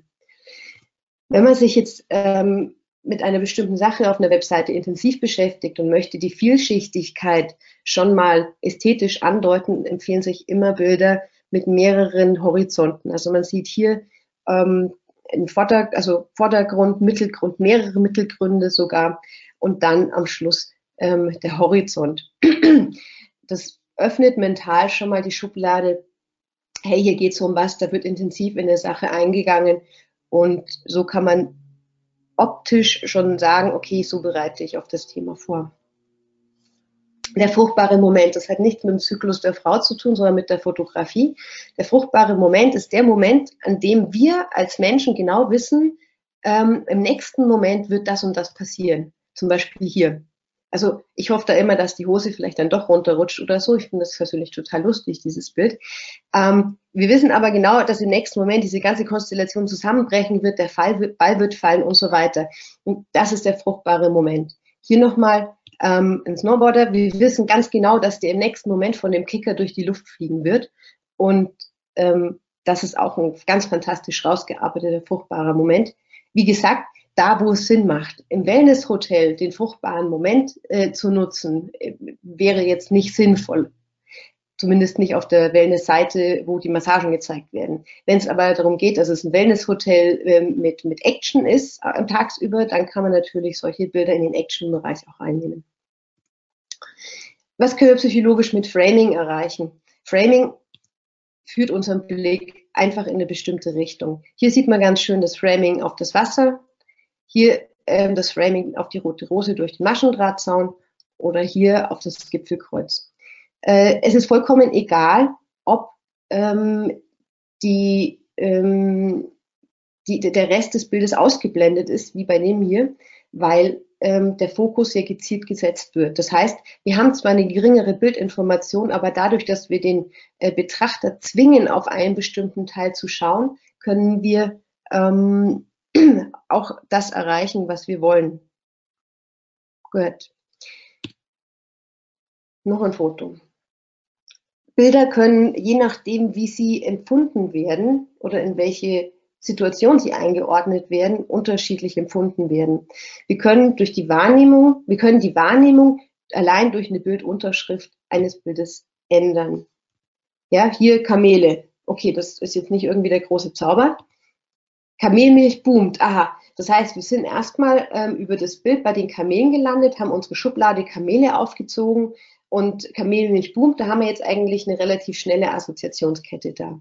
Wenn man sich jetzt ähm, mit einer bestimmten Sache auf einer Webseite intensiv beschäftigt und möchte die Vielschichtigkeit schon mal ästhetisch andeuten, empfehlen sich immer Bilder mit mehreren Horizonten. Also man sieht hier ähm, im Vorder also Vordergrund, Mittelgrund, mehrere Mittelgründe sogar und dann am Schluss ähm, der Horizont. Das öffnet mental schon mal die Schublade, hey, hier geht es um was, da wird intensiv in der Sache eingegangen und so kann man optisch schon sagen, okay, so bereite ich auf das Thema vor. Der fruchtbare Moment, das hat nichts mit dem Zyklus der Frau zu tun, sondern mit der Fotografie. Der fruchtbare Moment ist der Moment, an dem wir als Menschen genau wissen, ähm, im nächsten Moment wird das und das passieren. Zum Beispiel hier. Also ich hoffe da immer, dass die Hose vielleicht dann doch runterrutscht oder so. Ich finde das persönlich total lustig, dieses Bild. Ähm, wir wissen aber genau, dass im nächsten Moment diese ganze Konstellation zusammenbrechen wird, der Fall Ball wird fallen und so weiter. Und das ist der fruchtbare Moment. Hier nochmal ähm, ein Snowboarder. Wir wissen ganz genau, dass der im nächsten Moment von dem Kicker durch die Luft fliegen wird. Und ähm, das ist auch ein ganz fantastisch rausgearbeiteter, fruchtbarer Moment. Wie gesagt, da, wo es Sinn macht. Im Wellnesshotel den fruchtbaren Moment äh, zu nutzen, äh, wäre jetzt nicht sinnvoll. Zumindest nicht auf der Wellness-Seite, wo die Massagen gezeigt werden. Wenn es aber darum geht, dass es ein Wellnesshotel äh, mit, mit Action ist äh, tagsüber, dann kann man natürlich solche Bilder in den Action-Bereich auch einnehmen. Was können wir psychologisch mit Framing erreichen? Framing führt unseren Blick einfach in eine bestimmte Richtung. Hier sieht man ganz schön das Framing auf das Wasser, hier ähm, das Framing auf die rote Rose durch den Maschendrahtzaun oder hier auf das Gipfelkreuz. Äh, es ist vollkommen egal, ob ähm, die, ähm, die, der Rest des Bildes ausgeblendet ist, wie bei dem hier, weil ähm, der Fokus sehr gezielt gesetzt wird. Das heißt, wir haben zwar eine geringere Bildinformation, aber dadurch, dass wir den äh, Betrachter zwingen, auf einen bestimmten Teil zu schauen, können wir ähm, auch das erreichen, was wir wollen. Gut. Noch ein Foto. Bilder können, je nachdem, wie sie empfunden werden oder in welche Situation sie eingeordnet werden, unterschiedlich empfunden werden. Wir können durch die Wahrnehmung, wir können die Wahrnehmung allein durch eine Bildunterschrift eines Bildes ändern. Ja, hier Kamele. Okay, das ist jetzt nicht irgendwie der große Zauber, Kamelmilch boomt. Aha. Das heißt, wir sind erstmal ähm, über das Bild bei den Kamelen gelandet, haben unsere Schublade Kamele aufgezogen und Kamelmilch boomt. Da haben wir jetzt eigentlich eine relativ schnelle Assoziationskette da.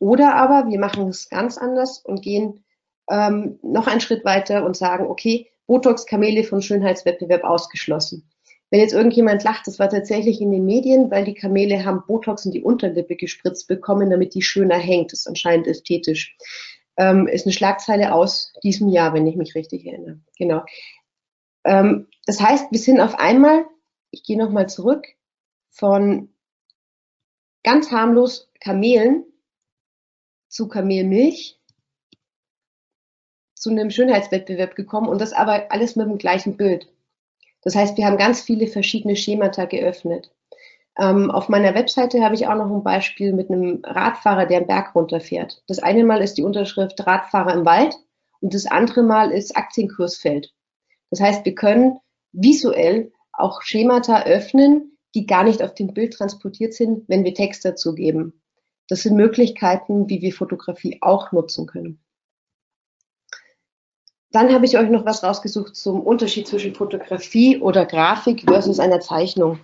Oder aber wir machen es ganz anders und gehen ähm, noch einen Schritt weiter und sagen, okay, Botox-Kamele von Schönheitswettbewerb ausgeschlossen. Wenn jetzt irgendjemand lacht, das war tatsächlich in den Medien, weil die Kamele haben Botox in die Unterlippe gespritzt bekommen, damit die schöner hängt. Das ist anscheinend ästhetisch ähm, ist eine Schlagzeile aus diesem Jahr, wenn ich mich richtig erinnere. Genau. Ähm, das heißt, wir sind auf einmal, ich gehe nochmal zurück, von ganz harmlos Kamelen zu Kamelmilch zu einem Schönheitswettbewerb gekommen und das aber alles mit dem gleichen Bild. Das heißt, wir haben ganz viele verschiedene Schemata geöffnet. Ähm, auf meiner Webseite habe ich auch noch ein Beispiel mit einem Radfahrer, der einen Berg runterfährt. Das eine Mal ist die Unterschrift Radfahrer im Wald und das andere Mal ist Aktienkursfeld. Das heißt, wir können visuell auch Schemata öffnen, die gar nicht auf dem Bild transportiert sind, wenn wir Text dazu geben. Das sind Möglichkeiten, wie wir Fotografie auch nutzen können. Dann habe ich euch noch was rausgesucht zum Unterschied zwischen Fotografie oder Grafik versus einer Zeichnung.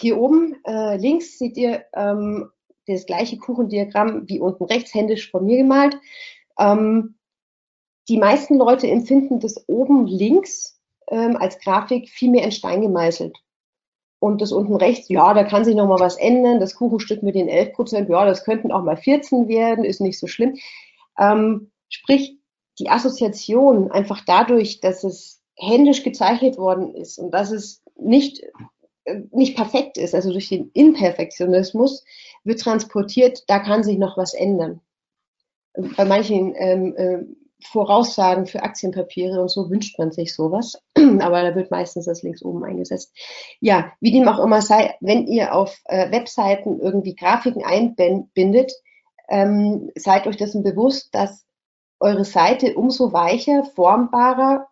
Hier oben äh, links seht ihr ähm, das gleiche Kuchendiagramm wie unten rechts, händisch von mir gemalt. Ähm, die meisten Leute empfinden das oben links ähm, als Grafik viel mehr in Stein gemeißelt. Und das unten rechts, ja, da kann sich noch mal was ändern. Das Kuchenstück mit den 11 Prozent, ja, das könnten auch mal 14 werden, ist nicht so schlimm. Ähm, sprich, die Assoziation einfach dadurch, dass es händisch gezeichnet worden ist und dass es nicht nicht perfekt ist, also durch den Imperfektionismus, wird transportiert, da kann sich noch was ändern. Bei manchen ähm, äh, Voraussagen für Aktienpapiere und so wünscht man sich sowas. Aber da wird meistens das links oben eingesetzt. Ja, wie dem auch immer sei, wenn ihr auf äh, Webseiten irgendwie Grafiken einbindet, ähm, seid euch dessen bewusst, dass eure Seite umso weicher, formbarer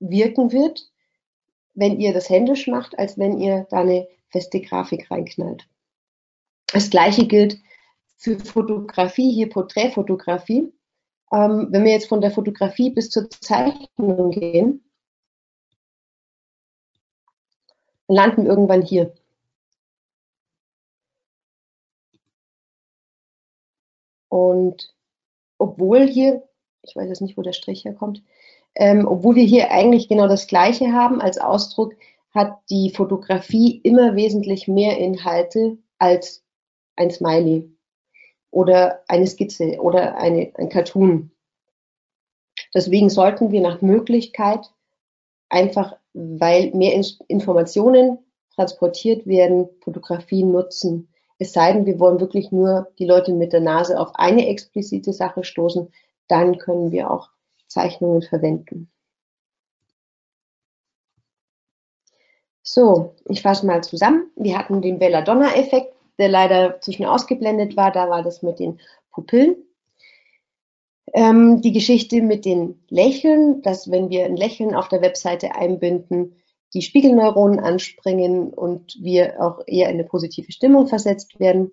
wirken wird, wenn ihr das händisch macht, als wenn ihr da eine feste Grafik reinknallt. Das gleiche gilt für Fotografie, hier Porträtfotografie. Ähm, wenn wir jetzt von der Fotografie bis zur Zeichnung gehen, landen wir irgendwann hier. Und obwohl hier, ich weiß jetzt nicht, wo der Strich herkommt, ähm, obwohl wir hier eigentlich genau das Gleiche haben als Ausdruck, hat die Fotografie immer wesentlich mehr Inhalte als ein Smiley oder eine Skizze oder eine, ein Cartoon. Deswegen sollten wir nach Möglichkeit einfach, weil mehr Informationen transportiert werden, Fotografien nutzen. Es sei denn, wir wollen wirklich nur die Leute mit der Nase auf eine explizite Sache stoßen, dann können wir auch Zeichnungen verwenden. So, ich fasse mal zusammen. Wir hatten den Belladonna-Effekt, der leider schnell ausgeblendet war. Da war das mit den Pupillen. Ähm, die Geschichte mit den Lächeln, dass wenn wir ein Lächeln auf der Webseite einbinden, die Spiegelneuronen anspringen und wir auch eher in eine positive Stimmung versetzt werden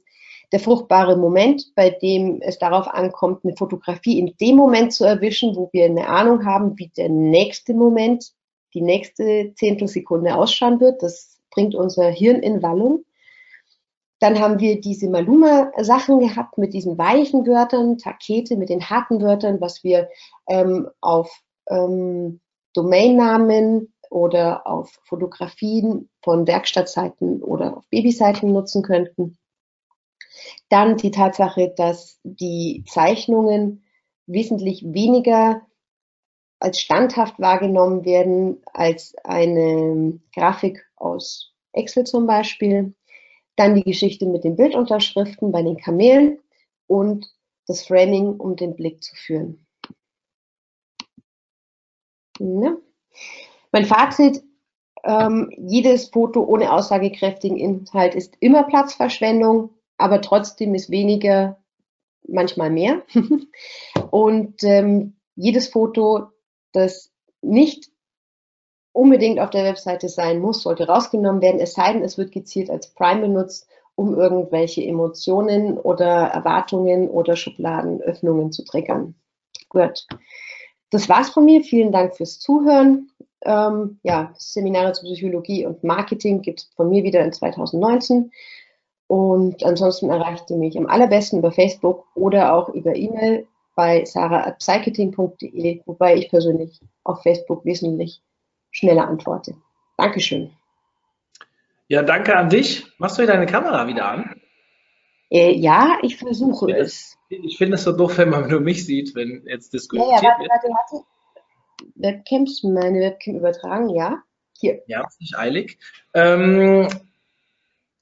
der fruchtbare Moment, bei dem es darauf ankommt, eine Fotografie in dem Moment zu erwischen, wo wir eine Ahnung haben, wie der nächste Moment, die nächste Zehntelsekunde ausschauen wird. Das bringt unser Hirn in Wallung. Dann haben wir diese Maluma-Sachen gehabt mit diesen weichen Wörtern, Takete mit den harten Wörtern, was wir ähm, auf ähm, Domainnamen oder auf Fotografien von Werkstattseiten oder auf Babyseiten nutzen könnten. Dann die Tatsache, dass die Zeichnungen wesentlich weniger als standhaft wahrgenommen werden als eine Grafik aus Excel zum Beispiel. Dann die Geschichte mit den Bildunterschriften bei den Kamelen und das Framing, um den Blick zu führen. Ja. Mein Fazit, ähm, jedes Foto ohne aussagekräftigen Inhalt ist immer Platzverschwendung aber trotzdem ist weniger manchmal mehr. und ähm, jedes Foto, das nicht unbedingt auf der Webseite sein muss, sollte rausgenommen werden, es sei denn, es wird gezielt als Prime benutzt, um irgendwelche Emotionen oder Erwartungen oder Schubladenöffnungen zu triggern. Gut. Das war's von mir. Vielen Dank fürs Zuhören. Ähm, ja, Seminare zu Psychologie und Marketing gibt es von mir wieder in 2019. Und ansonsten erreicht ihr mich am allerbesten über Facebook oder auch über E-Mail bei sarah.psycheting.de, wobei ich persönlich auf Facebook wesentlich schneller antworte. Dankeschön. Ja, danke an dich. Machst du deine Kamera wieder an? Äh, ja, ich versuche ich es. Ich finde es so doof, wenn man nur mich sieht, wenn jetzt diskutiert ja, ja, warte, wird. warte, warte. Webcams, meine Webcam übertragen, ja. Hier. Ja, ist nicht eilig. Ähm,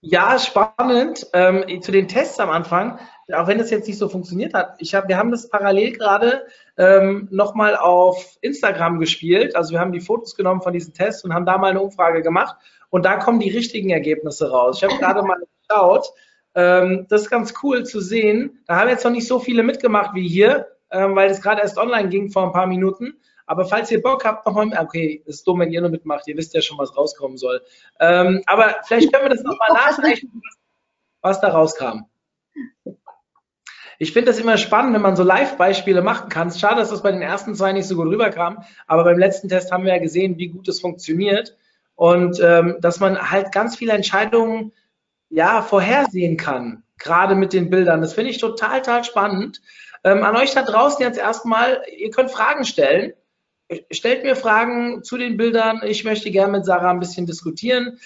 ja, spannend. Ähm, zu den Tests am Anfang, auch wenn das jetzt nicht so funktioniert hat. Ich hab, wir haben das parallel gerade ähm, nochmal auf Instagram gespielt. Also wir haben die Fotos genommen von diesen Tests und haben da mal eine Umfrage gemacht. Und da kommen die richtigen Ergebnisse raus. Ich habe gerade mal geschaut. Ähm, das ist ganz cool zu sehen. Da haben jetzt noch nicht so viele mitgemacht wie hier, ähm, weil es gerade erst online ging vor ein paar Minuten. Aber falls ihr Bock habt, nochmal, okay, ist dumm, wenn ihr nur mitmacht, ihr wisst ja schon, was rauskommen soll. Ähm, aber vielleicht können wir das nochmal nachrechnen, was da rauskam. Ich finde das immer spannend, wenn man so Live-Beispiele machen kann. Schade, dass das bei den ersten zwei nicht so gut rüberkam, aber beim letzten Test haben wir ja gesehen, wie gut es funktioniert und ähm, dass man halt ganz viele Entscheidungen ja vorhersehen kann, gerade mit den Bildern. Das finde ich total, total spannend. Ähm, an euch da draußen jetzt erstmal, ihr könnt Fragen stellen stellt mir Fragen zu den Bildern. Ich möchte gerne mit Sarah ein bisschen diskutieren.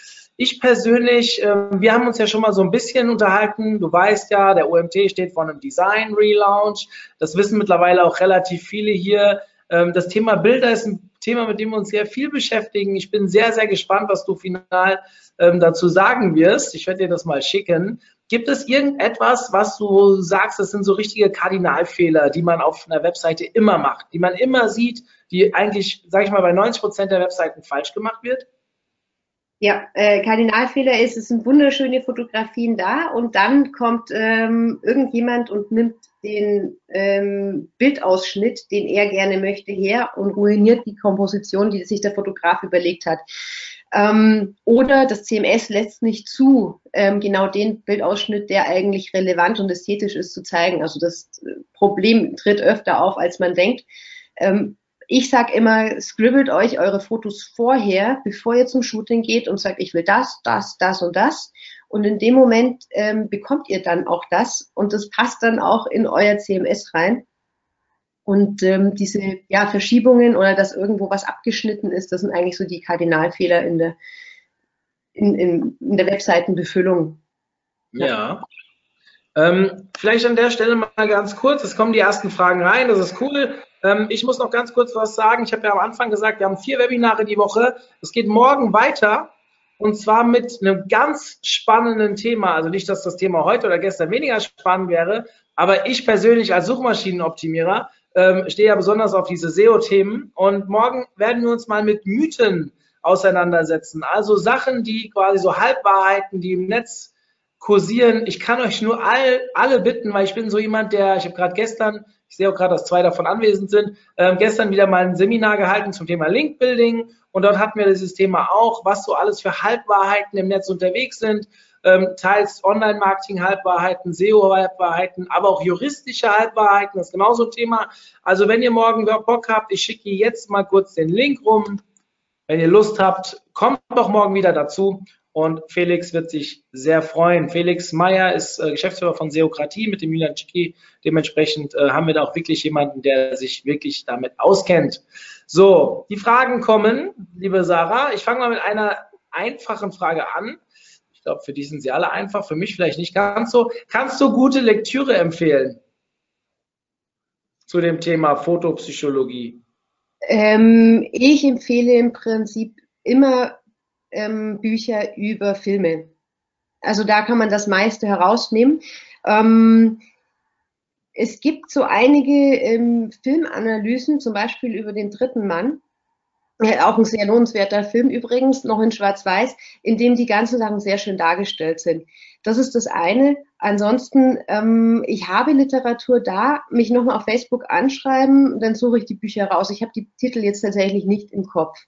Ich persönlich, äh, wir haben uns ja schon mal so ein bisschen unterhalten. Du weißt ja, der OMT steht vor einem Design Relaunch. Das wissen mittlerweile auch relativ viele hier. Ähm, das Thema Bilder ist ein Thema, mit dem wir uns sehr viel beschäftigen. Ich bin sehr, sehr gespannt, was du final ähm, dazu sagen wirst. Ich werde dir das mal schicken. Gibt es irgendetwas, was du sagst, das sind so richtige Kardinalfehler, die man auf einer Webseite immer macht, die man immer sieht, die eigentlich, sage ich mal, bei 90 Prozent der Webseiten falsch gemacht wird? Ja, äh, Kardinalfehler ist, es sind wunderschöne Fotografien da und dann kommt ähm, irgendjemand und nimmt den ähm, Bildausschnitt, den er gerne möchte, her und ruiniert die Komposition, die sich der Fotograf überlegt hat. Ähm, oder das CMS lässt nicht zu, ähm, genau den Bildausschnitt, der eigentlich relevant und ästhetisch ist, zu zeigen. Also das äh, Problem tritt öfter auf, als man denkt. Ähm, ich sage immer, scribbelt euch eure Fotos vorher, bevor ihr zum Shooting geht und sagt, ich will das, das, das und das. Und in dem Moment ähm, bekommt ihr dann auch das und das passt dann auch in euer CMS rein. Und ähm, diese ja, Verschiebungen oder dass irgendwo was abgeschnitten ist, das sind eigentlich so die Kardinalfehler in der, in, in, in der Webseitenbefüllung. Ja. ja. Ähm, vielleicht an der Stelle mal ganz kurz, es kommen die ersten Fragen rein, das ist cool. Ähm, ich muss noch ganz kurz was sagen. Ich habe ja am Anfang gesagt, wir haben vier Webinare die Woche. Es geht morgen weiter und zwar mit einem ganz spannenden Thema. Also nicht, dass das Thema heute oder gestern weniger spannend wäre, aber ich persönlich als Suchmaschinenoptimierer ähm, stehe ja besonders auf diese SEO-Themen. Und morgen werden wir uns mal mit Mythen auseinandersetzen. Also Sachen, die quasi so Halbwahrheiten, die im Netz kursieren. Ich kann euch nur all, alle bitten, weil ich bin so jemand, der, ich habe gerade gestern ich sehe auch gerade, dass zwei davon anwesend sind. Ähm, gestern wieder mal ein Seminar gehalten zum Thema Link Building und dort hatten wir dieses Thema auch, was so alles für Halbwahrheiten im Netz unterwegs sind. Ähm, teils Online-Marketing-Halbwahrheiten, SEO-Halbwahrheiten, aber auch juristische Halbwahrheiten, das ist genauso ein Thema. Also wenn ihr morgen Bock habt, ich schicke jetzt mal kurz den Link rum. Wenn ihr Lust habt, kommt doch morgen wieder dazu und Felix wird sich sehr freuen. Felix Meyer ist äh, Geschäftsführer von Seokratie mit dem Julian Cicki. Dementsprechend äh, haben wir da auch wirklich jemanden, der sich wirklich damit auskennt. So, die Fragen kommen, liebe Sarah. Ich fange mal mit einer einfachen Frage an. Ich glaube, für die sind sie alle einfach, für mich vielleicht nicht ganz so. Kannst du gute Lektüre empfehlen zu dem Thema Fotopsychologie? Ähm, ich empfehle im Prinzip immer ähm, Bücher über Filme. Also da kann man das meiste herausnehmen. Ähm, es gibt so einige ähm, Filmanalysen, zum Beispiel über den dritten Mann. Ja, auch ein sehr lohnenswerter Film übrigens, noch in Schwarz-Weiß, in dem die ganzen Sachen sehr schön dargestellt sind. Das ist das eine. Ansonsten, ähm, ich habe Literatur da, mich nochmal auf Facebook anschreiben, dann suche ich die Bücher raus. Ich habe die Titel jetzt tatsächlich nicht im Kopf.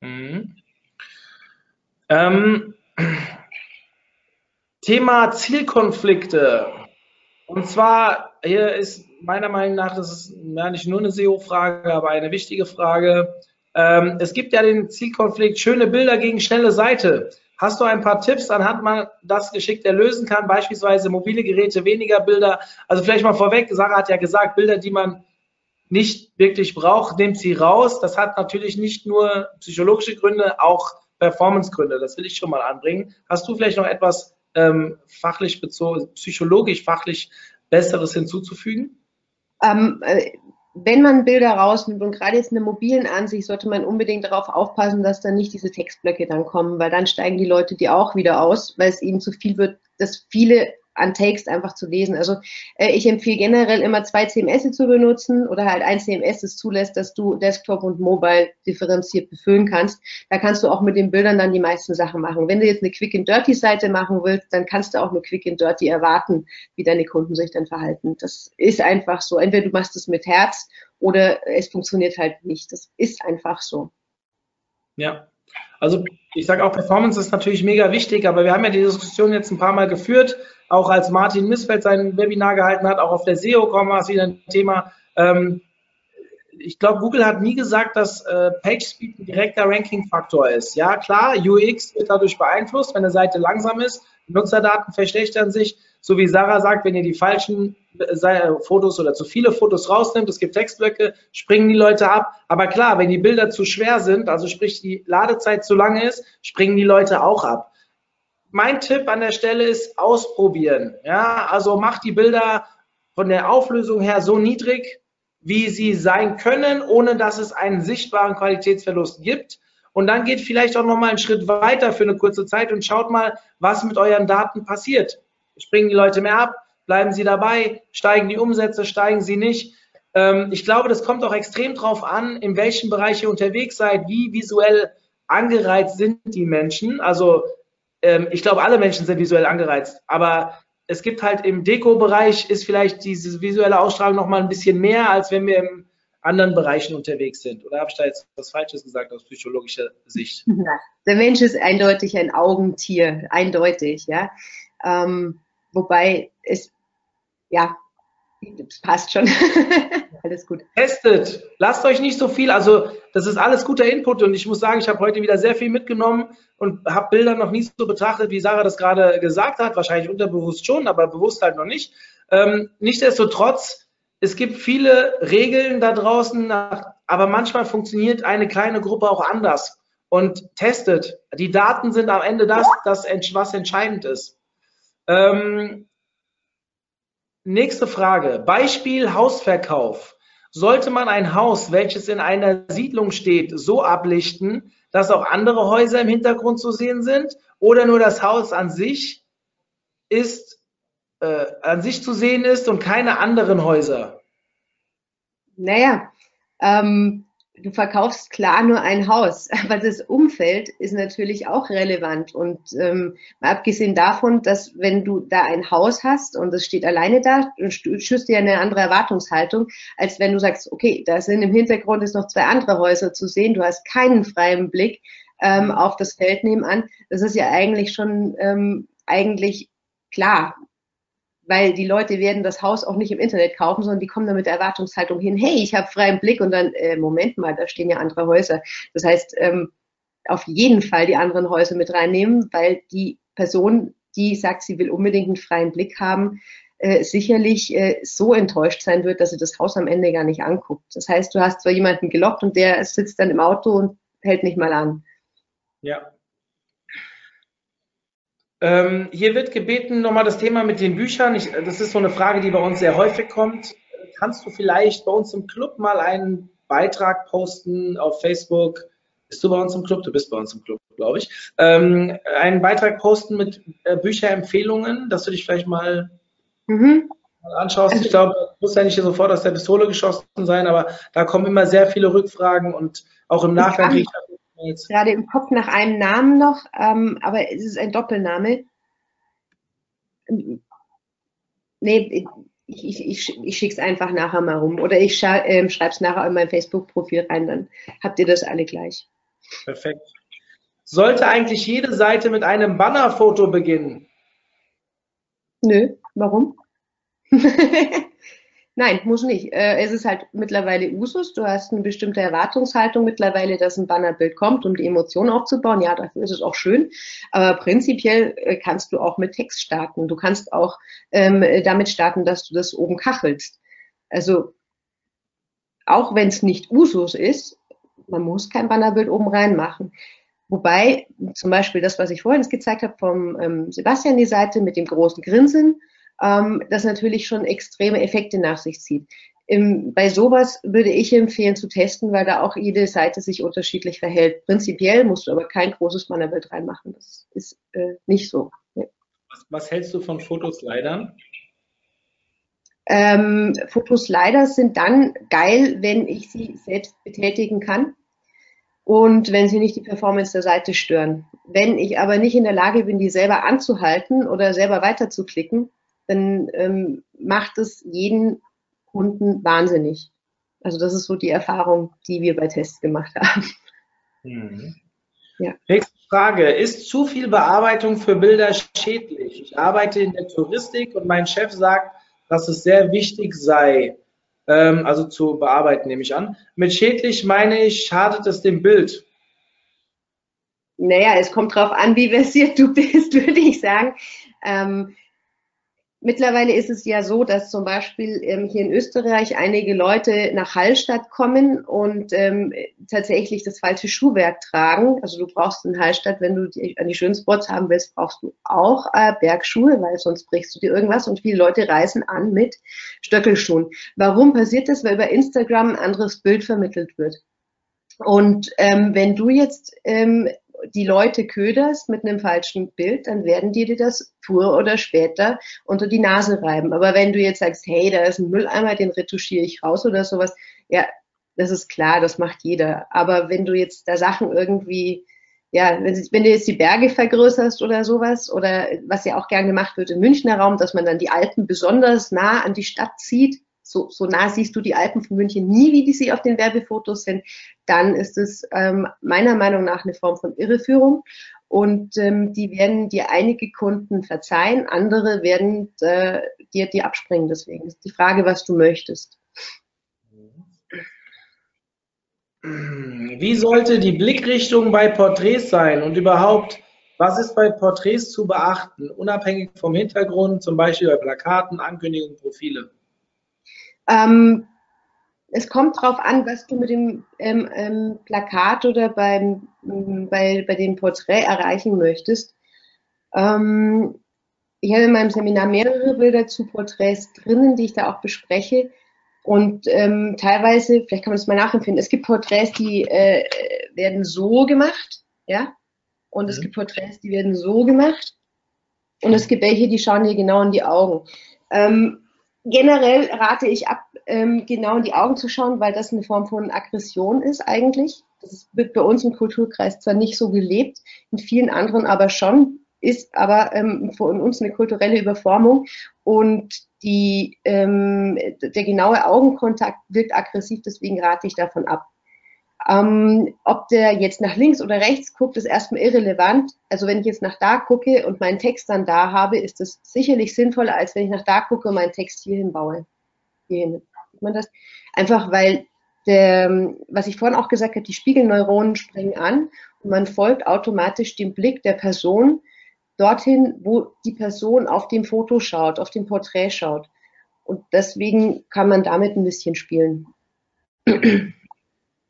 Mhm. Ähm, Thema Zielkonflikte. Und zwar, hier ist meiner Meinung nach, das ist ja nicht nur eine SEO-Frage, aber eine wichtige Frage. Ähm, es gibt ja den Zielkonflikt, schöne Bilder gegen schnelle Seite. Hast du ein paar Tipps, anhand man das geschickt erlösen kann? Beispielsweise mobile Geräte, weniger Bilder. Also vielleicht mal vorweg, Sarah hat ja gesagt, Bilder, die man nicht wirklich braucht, nimmt sie raus. Das hat natürlich nicht nur psychologische Gründe, auch Performancegründe. Das will ich schon mal anbringen. Hast du vielleicht noch etwas ähm, fachlich bezogen, psychologisch fachlich Besseres hinzuzufügen? Ähm, äh, wenn man Bilder rausnimmt und gerade jetzt in der mobilen Ansicht, sollte man unbedingt darauf aufpassen, dass dann nicht diese Textblöcke dann kommen, weil dann steigen die Leute die auch wieder aus, weil es ihnen zu viel wird, dass viele an Text einfach zu lesen. Also äh, ich empfehle generell immer zwei CMS zu benutzen oder halt ein CMS, das zulässt, dass du Desktop und Mobile differenziert befüllen kannst. Da kannst du auch mit den Bildern dann die meisten Sachen machen. Wenn du jetzt eine Quick and Dirty Seite machen willst, dann kannst du auch eine Quick and Dirty erwarten, wie deine Kunden sich dann verhalten. Das ist einfach so. Entweder du machst es mit Herz oder es funktioniert halt nicht. Das ist einfach so. Ja, also ich sage auch, Performance ist natürlich mega wichtig, aber wir haben ja die Diskussion jetzt ein paar Mal geführt auch als Martin Missfeld sein Webinar gehalten hat, auch auf der SEO-Com war es wieder ein Thema. Ähm, ich glaube, Google hat nie gesagt, dass äh, PageSpeed ein direkter Ranking-Faktor ist. Ja, klar, UX wird dadurch beeinflusst, wenn eine Seite langsam ist. Nutzerdaten verschlechtern sich. So wie Sarah sagt, wenn ihr die falschen äh, Fotos oder zu viele Fotos rausnimmt, es gibt Textblöcke, springen die Leute ab. Aber klar, wenn die Bilder zu schwer sind, also sprich die Ladezeit zu lange ist, springen die Leute auch ab mein Tipp an der Stelle ist ausprobieren. Ja, also macht die Bilder von der Auflösung her so niedrig, wie sie sein können, ohne dass es einen sichtbaren Qualitätsverlust gibt. und dann geht vielleicht auch nochmal einen Schritt weiter für eine kurze Zeit und schaut mal, was mit euren Daten passiert. Springen die Leute mehr ab? Bleiben sie dabei? Steigen die Umsätze? Steigen sie nicht? Ähm, ich glaube, das kommt auch extrem drauf an, in welchem Bereich ihr unterwegs seid, wie visuell angereizt sind die Menschen. Also ähm, ich glaube, alle Menschen sind visuell angereizt, aber es gibt halt im Deko-Bereich ist vielleicht diese visuelle Ausstrahlung noch mal ein bisschen mehr, als wenn wir in anderen Bereichen unterwegs sind. Oder habe ich da jetzt was Falsches gesagt aus psychologischer Sicht? Ja, der Mensch ist eindeutig ein Augentier, eindeutig, ja. Ähm, wobei es, ja, passt schon. Alles gut. Testet. Lasst euch nicht so viel, also das ist alles guter Input und ich muss sagen, ich habe heute wieder sehr viel mitgenommen und habe Bilder noch nie so betrachtet, wie Sarah das gerade gesagt hat. Wahrscheinlich unterbewusst schon, aber bewusst halt noch nicht. Ähm, nichtsdestotrotz, es gibt viele Regeln da draußen, aber manchmal funktioniert eine kleine Gruppe auch anders. Und testet. Die Daten sind am Ende das, das was entscheidend ist. Ähm, nächste Frage. Beispiel Hausverkauf. Sollte man ein Haus, welches in einer Siedlung steht, so ablichten, dass auch andere Häuser im Hintergrund zu sehen sind? Oder nur das Haus an sich ist, äh, an sich zu sehen ist und keine anderen Häuser? Naja, ähm, du verkaufst klar nur ein Haus, aber das Umfeld ist natürlich auch relevant. Und ähm, abgesehen davon, dass wenn du da ein Haus hast und es steht alleine da, schüsst dir eine andere Erwartungshaltung, als wenn du sagst, okay, da sind im Hintergrund ist noch zwei andere Häuser zu sehen, du hast keinen freien Blick ähm, auf das Feld nebenan. Das ist ja eigentlich schon ähm, eigentlich klar weil die Leute werden das Haus auch nicht im Internet kaufen, sondern die kommen dann mit der Erwartungshaltung hin, hey, ich habe freien Blick und dann, äh, Moment mal, da stehen ja andere Häuser. Das heißt, ähm, auf jeden Fall die anderen Häuser mit reinnehmen, weil die Person, die sagt, sie will unbedingt einen freien Blick haben, äh, sicherlich äh, so enttäuscht sein wird, dass sie das Haus am Ende gar nicht anguckt. Das heißt, du hast zwar jemanden gelockt und der sitzt dann im Auto und hält nicht mal an. Ja, ähm, hier wird gebeten, nochmal das Thema mit den Büchern. Ich, das ist so eine Frage, die bei uns sehr häufig kommt. Kannst du vielleicht bei uns im Club mal einen Beitrag posten auf Facebook? Bist du bei uns im Club? Du bist bei uns im Club, glaube ich. Ähm, einen Beitrag posten mit äh, Bücherempfehlungen, dass du dich vielleicht mal, mhm. mal anschaust. Ich glaube, muss ja nicht sofort aus der Pistole geschossen sein, aber da kommen immer sehr viele Rückfragen und auch im Nachgang kriege ich gerade im Kopf nach einem Namen noch, ähm, aber es ist ein Doppelname. Nee, ich, ich, ich, ich schicke es einfach nachher mal rum. Oder ich äh, schreibe es nachher in mein Facebook-Profil rein, dann habt ihr das alle gleich. Perfekt. Sollte eigentlich jede Seite mit einem Bannerfoto beginnen? Nö, warum? Nein, muss nicht. Äh, es ist halt mittlerweile Usus. Du hast eine bestimmte Erwartungshaltung mittlerweile, dass ein Bannerbild kommt, um die Emotion aufzubauen. Ja, dafür ist es auch schön. Aber prinzipiell äh, kannst du auch mit Text starten. Du kannst auch ähm, damit starten, dass du das oben kachelst. Also auch wenn es nicht Usus ist, man muss kein Bannerbild oben reinmachen. Wobei zum Beispiel das, was ich vorhin gezeigt habe vom ähm, Sebastian, die Seite mit dem großen Grinsen, ähm, das natürlich schon extreme Effekte nach sich zieht. Im, bei sowas würde ich empfehlen zu testen, weil da auch jede Seite sich unterschiedlich verhält. Prinzipiell musst du aber kein großes Bannerbild reinmachen. Das ist äh, nicht so. Ja. Was, was, hältst du von Fotoslidern? Ähm, Fotoslider sind dann geil, wenn ich sie selbst betätigen kann und wenn sie nicht die Performance der Seite stören. Wenn ich aber nicht in der Lage bin, die selber anzuhalten oder selber weiterzuklicken, dann ähm, macht es jeden Kunden wahnsinnig. Also das ist so die Erfahrung, die wir bei Tests gemacht haben. Mhm. Ja. Nächste Frage. Ist zu viel Bearbeitung für Bilder schädlich? Ich arbeite in der Touristik und mein Chef sagt, dass es sehr wichtig sei, ähm, also zu bearbeiten, nehme ich an. Mit schädlich meine ich, schadet es dem Bild? Naja, es kommt darauf an, wie versiert du bist, würde ich sagen. Ähm, Mittlerweile ist es ja so, dass zum Beispiel ähm, hier in Österreich einige Leute nach Hallstatt kommen und ähm, tatsächlich das falsche Schuhwerk tragen. Also du brauchst in Hallstatt, wenn du die, an die schönen Spots haben willst, brauchst du auch äh, Bergschuhe, weil sonst brichst du dir irgendwas und viele Leute reisen an mit Stöckelschuhen. Warum passiert das? Weil über Instagram ein anderes Bild vermittelt wird. Und ähm, wenn du jetzt ähm, die Leute köderst mit einem falschen Bild, dann werden die dir das früher oder später unter die Nase reiben. Aber wenn du jetzt sagst, hey, da ist ein Mülleimer, den retuschiere ich raus oder sowas, ja, das ist klar, das macht jeder. Aber wenn du jetzt da Sachen irgendwie, ja, wenn, wenn du jetzt die Berge vergrößerst oder sowas, oder was ja auch gern gemacht wird im Münchner Raum, dass man dann die Alpen besonders nah an die Stadt zieht, so, so nah siehst du die Alpen von München nie, wie die sie auf den Werbefotos sind, dann ist es ähm, meiner Meinung nach eine Form von Irreführung. Und ähm, die werden dir einige Kunden verzeihen, andere werden äh, dir, dir abspringen. Deswegen ist die Frage, was du möchtest. Wie sollte die Blickrichtung bei Porträts sein und überhaupt, was ist bei Porträts zu beachten, unabhängig vom Hintergrund, zum Beispiel bei Plakaten, Ankündigungen, Profile? Ähm, es kommt darauf an, was du mit dem ähm, ähm, Plakat oder beim, bei, bei dem Porträt erreichen möchtest. Ähm, ich habe in meinem Seminar mehrere Bilder zu Porträts drinnen, die ich da auch bespreche. Und ähm, teilweise, vielleicht kann man das mal nachempfinden, es gibt Porträts, die äh, werden so gemacht, ja, und mhm. es gibt Porträts, die werden so gemacht. Und es gibt welche, die schauen dir genau in die Augen. Ähm, generell rate ich ab, ähm, genau in die Augen zu schauen, weil das eine Form von Aggression ist eigentlich. Das wird bei uns im Kulturkreis zwar nicht so gelebt, in vielen anderen aber schon, ist aber ähm, von uns eine kulturelle Überformung und die, ähm, der genaue Augenkontakt wirkt aggressiv, deswegen rate ich davon ab. Ähm, ob der jetzt nach links oder rechts guckt, ist erstmal irrelevant. Also wenn ich jetzt nach da gucke und meinen Text dann da habe, ist das sicherlich sinnvoller, als wenn ich nach da gucke und meinen Text hierhin baue. Hierhin. Sieht man das? Einfach weil der, was ich vorhin auch gesagt habe, die Spiegelneuronen springen an und man folgt automatisch dem Blick der Person dorthin, wo die Person auf dem Foto schaut, auf dem Porträt schaut. Und deswegen kann man damit ein bisschen spielen.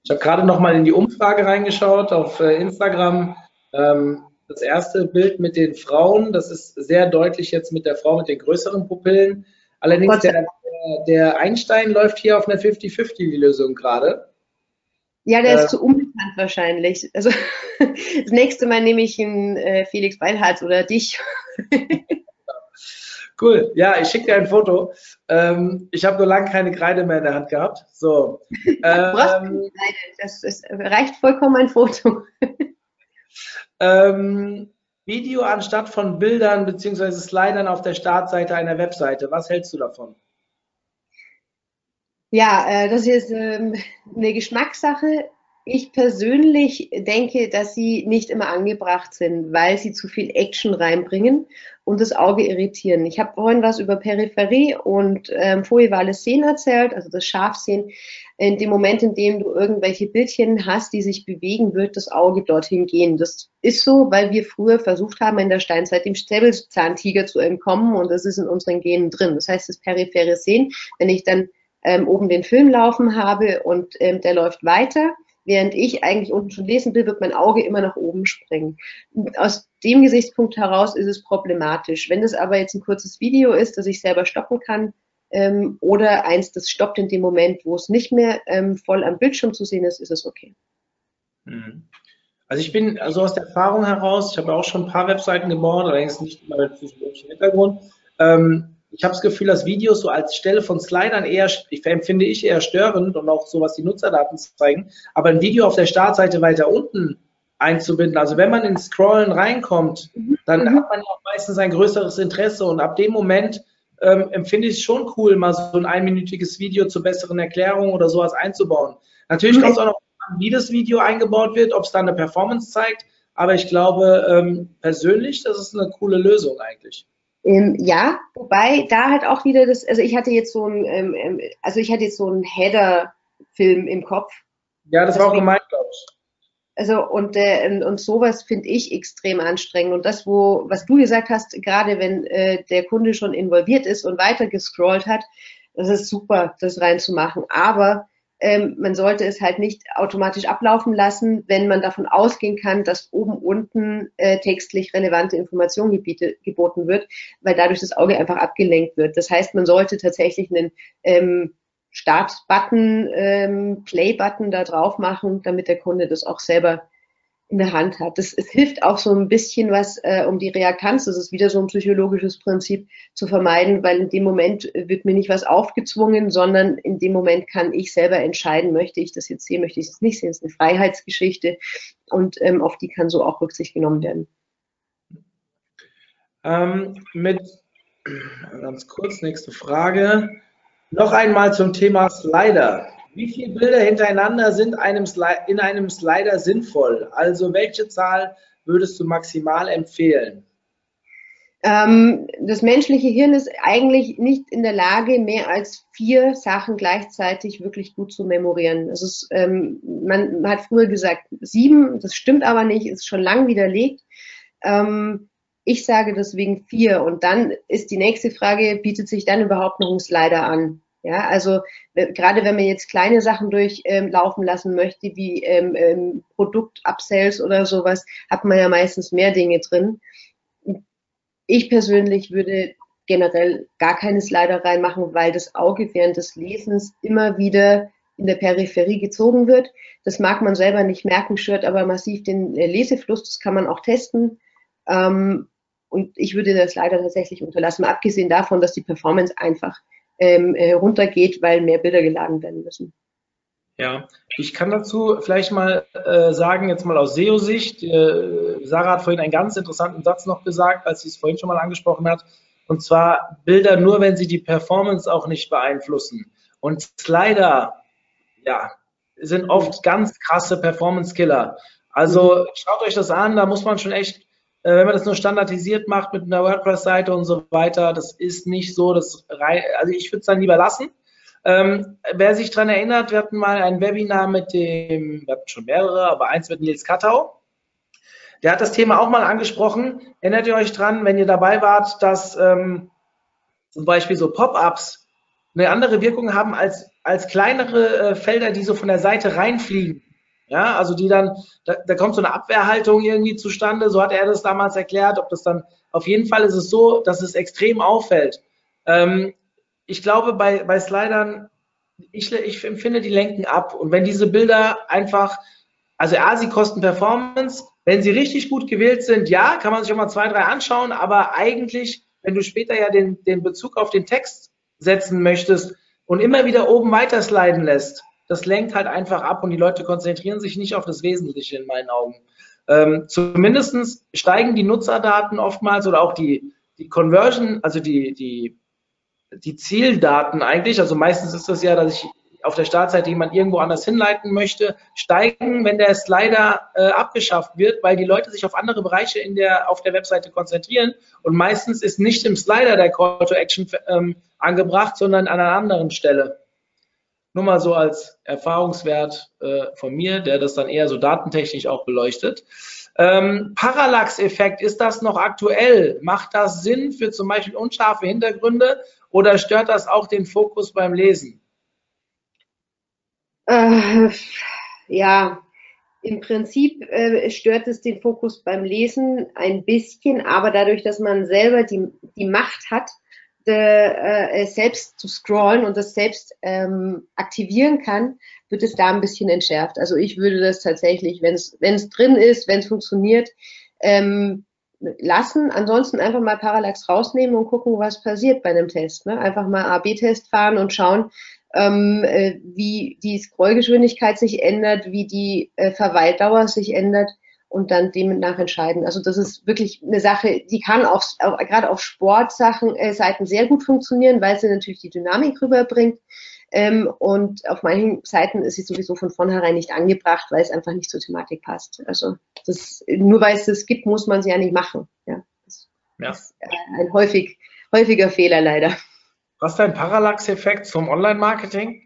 Ich habe gerade noch mal in die Umfrage reingeschaut auf äh, Instagram. Ähm, das erste Bild mit den Frauen, das ist sehr deutlich jetzt mit der Frau mit den größeren Pupillen. Allerdings der, der Einstein läuft hier auf einer 50-50-Lösung gerade. Ja, der äh, ist zu unbekannt wahrscheinlich. Also das nächste Mal nehme ich einen äh, Felix Beilharz oder dich. Cool. Ja, ich schicke dir ein Foto. Ähm, ich habe nur lange keine Kreide mehr in der Hand gehabt. So. Ähm, das, das reicht vollkommen ein Foto. ähm, Video anstatt von Bildern bzw. Slidern auf der Startseite einer Webseite. Was hältst du davon? Ja, äh, das ist ähm, eine Geschmackssache. Ich persönlich denke, dass sie nicht immer angebracht sind, weil sie zu viel Action reinbringen und das Auge irritieren. Ich habe vorhin was über Peripherie und ähm, foevale Sehen erzählt, also das Scharfsehen. In dem Moment, in dem du irgendwelche Bildchen hast, die sich bewegen, wird das Auge dorthin gehen. Das ist so, weil wir früher versucht haben, in der Steinzeit dem Säbelzahntiger zu entkommen und das ist in unseren Genen drin. Das heißt, das periphere Sehen, wenn ich dann ähm, oben den Film laufen habe und ähm, der läuft weiter, während ich eigentlich unten schon lesen will, wird mein Auge immer nach oben springen. Aus dem Gesichtspunkt heraus ist es problematisch. Wenn es aber jetzt ein kurzes Video ist, das ich selber stoppen kann, ähm, oder eins, das stoppt in dem Moment, wo es nicht mehr ähm, voll am Bildschirm zu sehen ist, ist es okay. Mhm. Also ich bin also aus der Erfahrung heraus, ich habe auch schon ein paar Webseiten gebaut, allerdings nicht immer mit physiologischem Hintergrund. Ähm, ich habe das Gefühl, dass Videos so als Stelle von Slidern eher, ich empfinde ich eher störend und auch so, was die Nutzerdaten zeigen. Aber ein Video auf der Startseite weiter unten einzubinden, also wenn man ins Scrollen reinkommt, dann mhm. hat man auch meistens ein größeres Interesse und ab dem Moment ähm, empfinde ich es schon cool, mal so ein einminütiges Video zur besseren Erklärung oder sowas einzubauen. Natürlich mhm. kommt es auch noch an, wie das Video eingebaut wird, ob es dann eine Performance zeigt, aber ich glaube ähm, persönlich, das ist eine coole Lösung eigentlich. Ähm, ja, wobei da halt auch wieder das, also ich hatte jetzt so ein, ähm, ähm also ich hatte jetzt so einen Header-Film im Kopf. Ja, das war auch gemeint, glaube ich. Also und, äh, und sowas finde ich extrem anstrengend. Und das, wo, was du gesagt hast, gerade wenn äh, der Kunde schon involviert ist und weiter gescrollt hat, das ist super, das reinzumachen. Aber ähm, man sollte es halt nicht automatisch ablaufen lassen, wenn man davon ausgehen kann, dass oben unten äh, textlich relevante Information geboten wird, weil dadurch das Auge einfach abgelenkt wird. Das heißt, man sollte tatsächlich einen ähm, Start-Button, ähm, Play-Button da drauf machen, damit der Kunde das auch selber in der Hand hat. Das, es hilft auch so ein bisschen was, äh, um die Reaktanz, das ist wieder so ein psychologisches Prinzip, zu vermeiden, weil in dem Moment wird mir nicht was aufgezwungen, sondern in dem Moment kann ich selber entscheiden, möchte ich das jetzt sehen, möchte ich das nicht sehen. Das ist eine Freiheitsgeschichte und ähm, auf die kann so auch Rücksicht genommen werden. Ähm, mit ganz kurz, nächste Frage. Noch einmal zum Thema Slider. Wie viele Bilder hintereinander sind einem in einem Slider sinnvoll? Also welche Zahl würdest du maximal empfehlen? Ähm, das menschliche Hirn ist eigentlich nicht in der Lage, mehr als vier Sachen gleichzeitig wirklich gut zu memorieren. Das ist, ähm, man, man, hat früher gesagt sieben, das stimmt aber nicht, ist schon lang widerlegt. Ähm, ich sage deswegen vier. Und dann ist die nächste Frage, bietet sich dann überhaupt noch ein Slider an? Ja, also äh, gerade wenn man jetzt kleine Sachen durchlaufen ähm, lassen möchte, wie ähm, ähm, Produkt-Upsells oder sowas, hat man ja meistens mehr Dinge drin. Ich persönlich würde generell gar keine Slider reinmachen, weil das Auge während des Lesens immer wieder in der Peripherie gezogen wird. Das mag man selber nicht merken, stört aber massiv den äh, Lesefluss. Das kann man auch testen. Ähm, und ich würde das leider tatsächlich unterlassen, abgesehen davon, dass die Performance einfach ähm, äh, runtergeht, weil mehr Bilder geladen werden müssen. Ja, ich kann dazu vielleicht mal äh, sagen, jetzt mal aus SEO-Sicht, äh, Sarah hat vorhin einen ganz interessanten Satz noch gesagt, als sie es vorhin schon mal angesprochen hat, und zwar Bilder nur, wenn sie die Performance auch nicht beeinflussen. Und Slider, ja, sind oft ganz krasse Performance-Killer. Also schaut euch das an, da muss man schon echt wenn man das nur standardisiert macht mit einer WordPress-Seite und so weiter, das ist nicht so, das also ich würde es dann lieber lassen. Ähm, wer sich daran erinnert, wir hatten mal ein Webinar mit dem, wir hatten schon mehrere, aber eins mit Nils Kattau. Der hat das Thema auch mal angesprochen. Erinnert ihr euch dran, wenn ihr dabei wart, dass ähm, zum Beispiel so Pop-ups eine andere Wirkung haben als, als kleinere äh, Felder, die so von der Seite reinfliegen. Ja, also die dann, da, da kommt so eine Abwehrhaltung irgendwie zustande, so hat er das damals erklärt, ob das dann, auf jeden Fall ist es so, dass es extrem auffällt. Ähm, ich glaube, bei, bei Slidern, ich, ich empfinde, die lenken ab. Und wenn diese Bilder einfach, also A, sie kosten Performance, wenn sie richtig gut gewählt sind, ja, kann man sich auch mal zwei, drei anschauen, aber eigentlich, wenn du später ja den, den Bezug auf den Text setzen möchtest und immer wieder oben weiter sliden lässt, das lenkt halt einfach ab und die Leute konzentrieren sich nicht auf das Wesentliche in meinen Augen. Ähm, Zumindest steigen die Nutzerdaten oftmals oder auch die, die Conversion, also die, die, die Zieldaten eigentlich, also meistens ist das ja, dass ich auf der Startseite jemand irgendwo anders hinleiten möchte, steigen, wenn der Slider äh, abgeschafft wird, weil die Leute sich auf andere Bereiche in der, auf der Webseite konzentrieren und meistens ist nicht im Slider der Call to Action ähm, angebracht, sondern an einer anderen Stelle. Nur mal so als Erfahrungswert äh, von mir, der das dann eher so datentechnisch auch beleuchtet. Ähm, Parallax-Effekt, ist das noch aktuell? Macht das Sinn für zum Beispiel unscharfe Hintergründe oder stört das auch den Fokus beim Lesen? Äh, ja, im Prinzip äh, stört es den Fokus beim Lesen ein bisschen, aber dadurch, dass man selber die, die Macht hat, äh, selbst zu scrollen und das selbst ähm, aktivieren kann, wird es da ein bisschen entschärft. Also ich würde das tatsächlich, wenn es drin ist, wenn es funktioniert, ähm, lassen. Ansonsten einfach mal Parallax rausnehmen und gucken, was passiert bei einem Test. Ne? Einfach mal A-B-Test fahren und schauen, ähm, äh, wie die Scrollgeschwindigkeit sich ändert, wie die äh, Verweildauer sich ändert und dann demnach entscheiden. Also das ist wirklich eine Sache, die kann auch, auch gerade auf Sportsachen äh, Seiten sehr gut funktionieren, weil sie natürlich die Dynamik rüberbringt. Ähm, und auf manchen Seiten ist sie sowieso von vornherein nicht angebracht, weil es einfach nicht zur Thematik passt. Also das, nur weil es das gibt, muss man sie ja nicht machen. Ja, das ja. ist äh, ein häufig, häufiger Fehler leider. Was ist dein Parallax-Effekt zum Online-Marketing?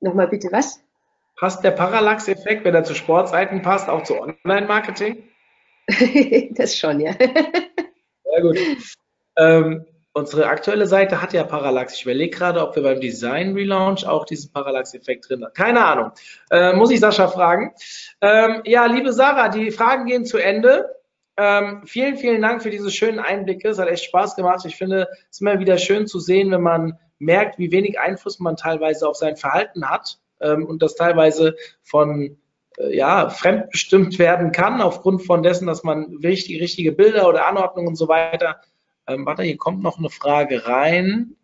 Nochmal bitte was? Passt der Parallax-Effekt, wenn er zu Sportseiten passt, auch zu Online-Marketing? das schon, ja. Sehr gut. Ähm, unsere aktuelle Seite hat ja Parallax. Ich überlege gerade, ob wir beim Design-Relaunch auch diesen Parallax-Effekt drin haben. Keine Ahnung. Äh, muss ich Sascha fragen. Ähm, ja, liebe Sarah, die Fragen gehen zu Ende. ähm, vielen, vielen Dank für diese schönen Einblicke. Es hat echt Spaß gemacht. Ich finde es ist immer wieder schön zu sehen, wenn man merkt, wie wenig Einfluss man teilweise auf sein Verhalten hat ähm, und das teilweise von äh, ja, fremdbestimmt werden kann, aufgrund von dessen, dass man richtig, richtige Bilder oder Anordnungen und so weiter. Ähm, warte, hier kommt noch eine Frage rein.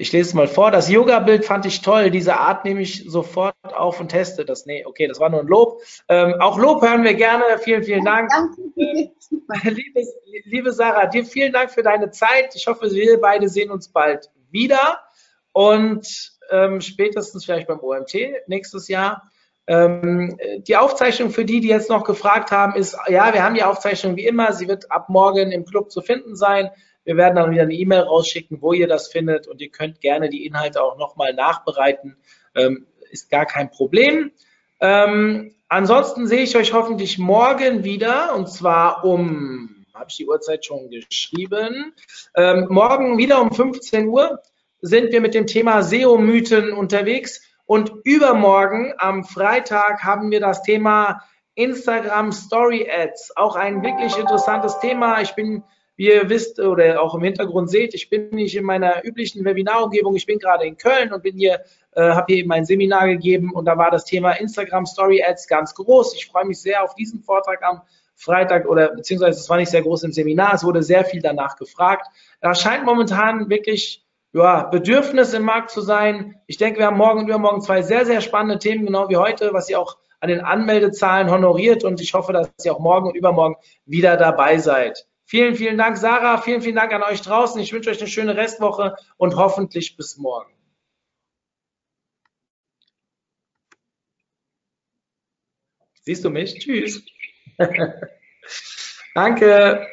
Ich lese es mal vor. Das Yoga-Bild fand ich toll. Diese Art nehme ich sofort auf und teste das. Nee, okay, das war nur ein Lob. Ähm, auch Lob hören wir gerne. Vielen, vielen Dank. Danke. liebe, liebe Sarah, dir vielen Dank für deine Zeit. Ich hoffe, wir beide sehen uns bald wieder und ähm, spätestens vielleicht beim OMT nächstes Jahr. Ähm, die Aufzeichnung für die, die jetzt noch gefragt haben, ist, ja, wir haben die Aufzeichnung wie immer. Sie wird ab morgen im Club zu finden sein. Wir werden dann wieder eine E-Mail rausschicken, wo ihr das findet und ihr könnt gerne die Inhalte auch nochmal nachbereiten. Ähm, ist gar kein Problem. Ähm, ansonsten sehe ich euch hoffentlich morgen wieder und zwar um, habe ich die Uhrzeit schon geschrieben, ähm, morgen wieder um 15 Uhr sind wir mit dem Thema SEO-Mythen unterwegs und übermorgen am Freitag haben wir das Thema Instagram Story Ads. Auch ein wirklich interessantes Thema. Ich bin wie ihr wisst oder auch im Hintergrund seht, ich bin nicht in meiner üblichen Webinarumgebung. Ich bin gerade in Köln und bin hier, äh, habe hier eben ein Seminar gegeben und da war das Thema Instagram Story Ads ganz groß. Ich freue mich sehr auf diesen Vortrag am Freitag oder beziehungsweise es war nicht sehr groß im Seminar. Es wurde sehr viel danach gefragt. Da scheint momentan wirklich ja, Bedürfnis im Markt zu sein. Ich denke, wir haben morgen und übermorgen zwei sehr, sehr spannende Themen, genau wie heute, was ihr auch an den Anmeldezahlen honoriert und ich hoffe, dass ihr auch morgen und übermorgen wieder dabei seid. Vielen, vielen Dank, Sarah. Vielen, vielen Dank an euch draußen. Ich wünsche euch eine schöne Restwoche und hoffentlich bis morgen. Siehst du mich? Tschüss. Danke.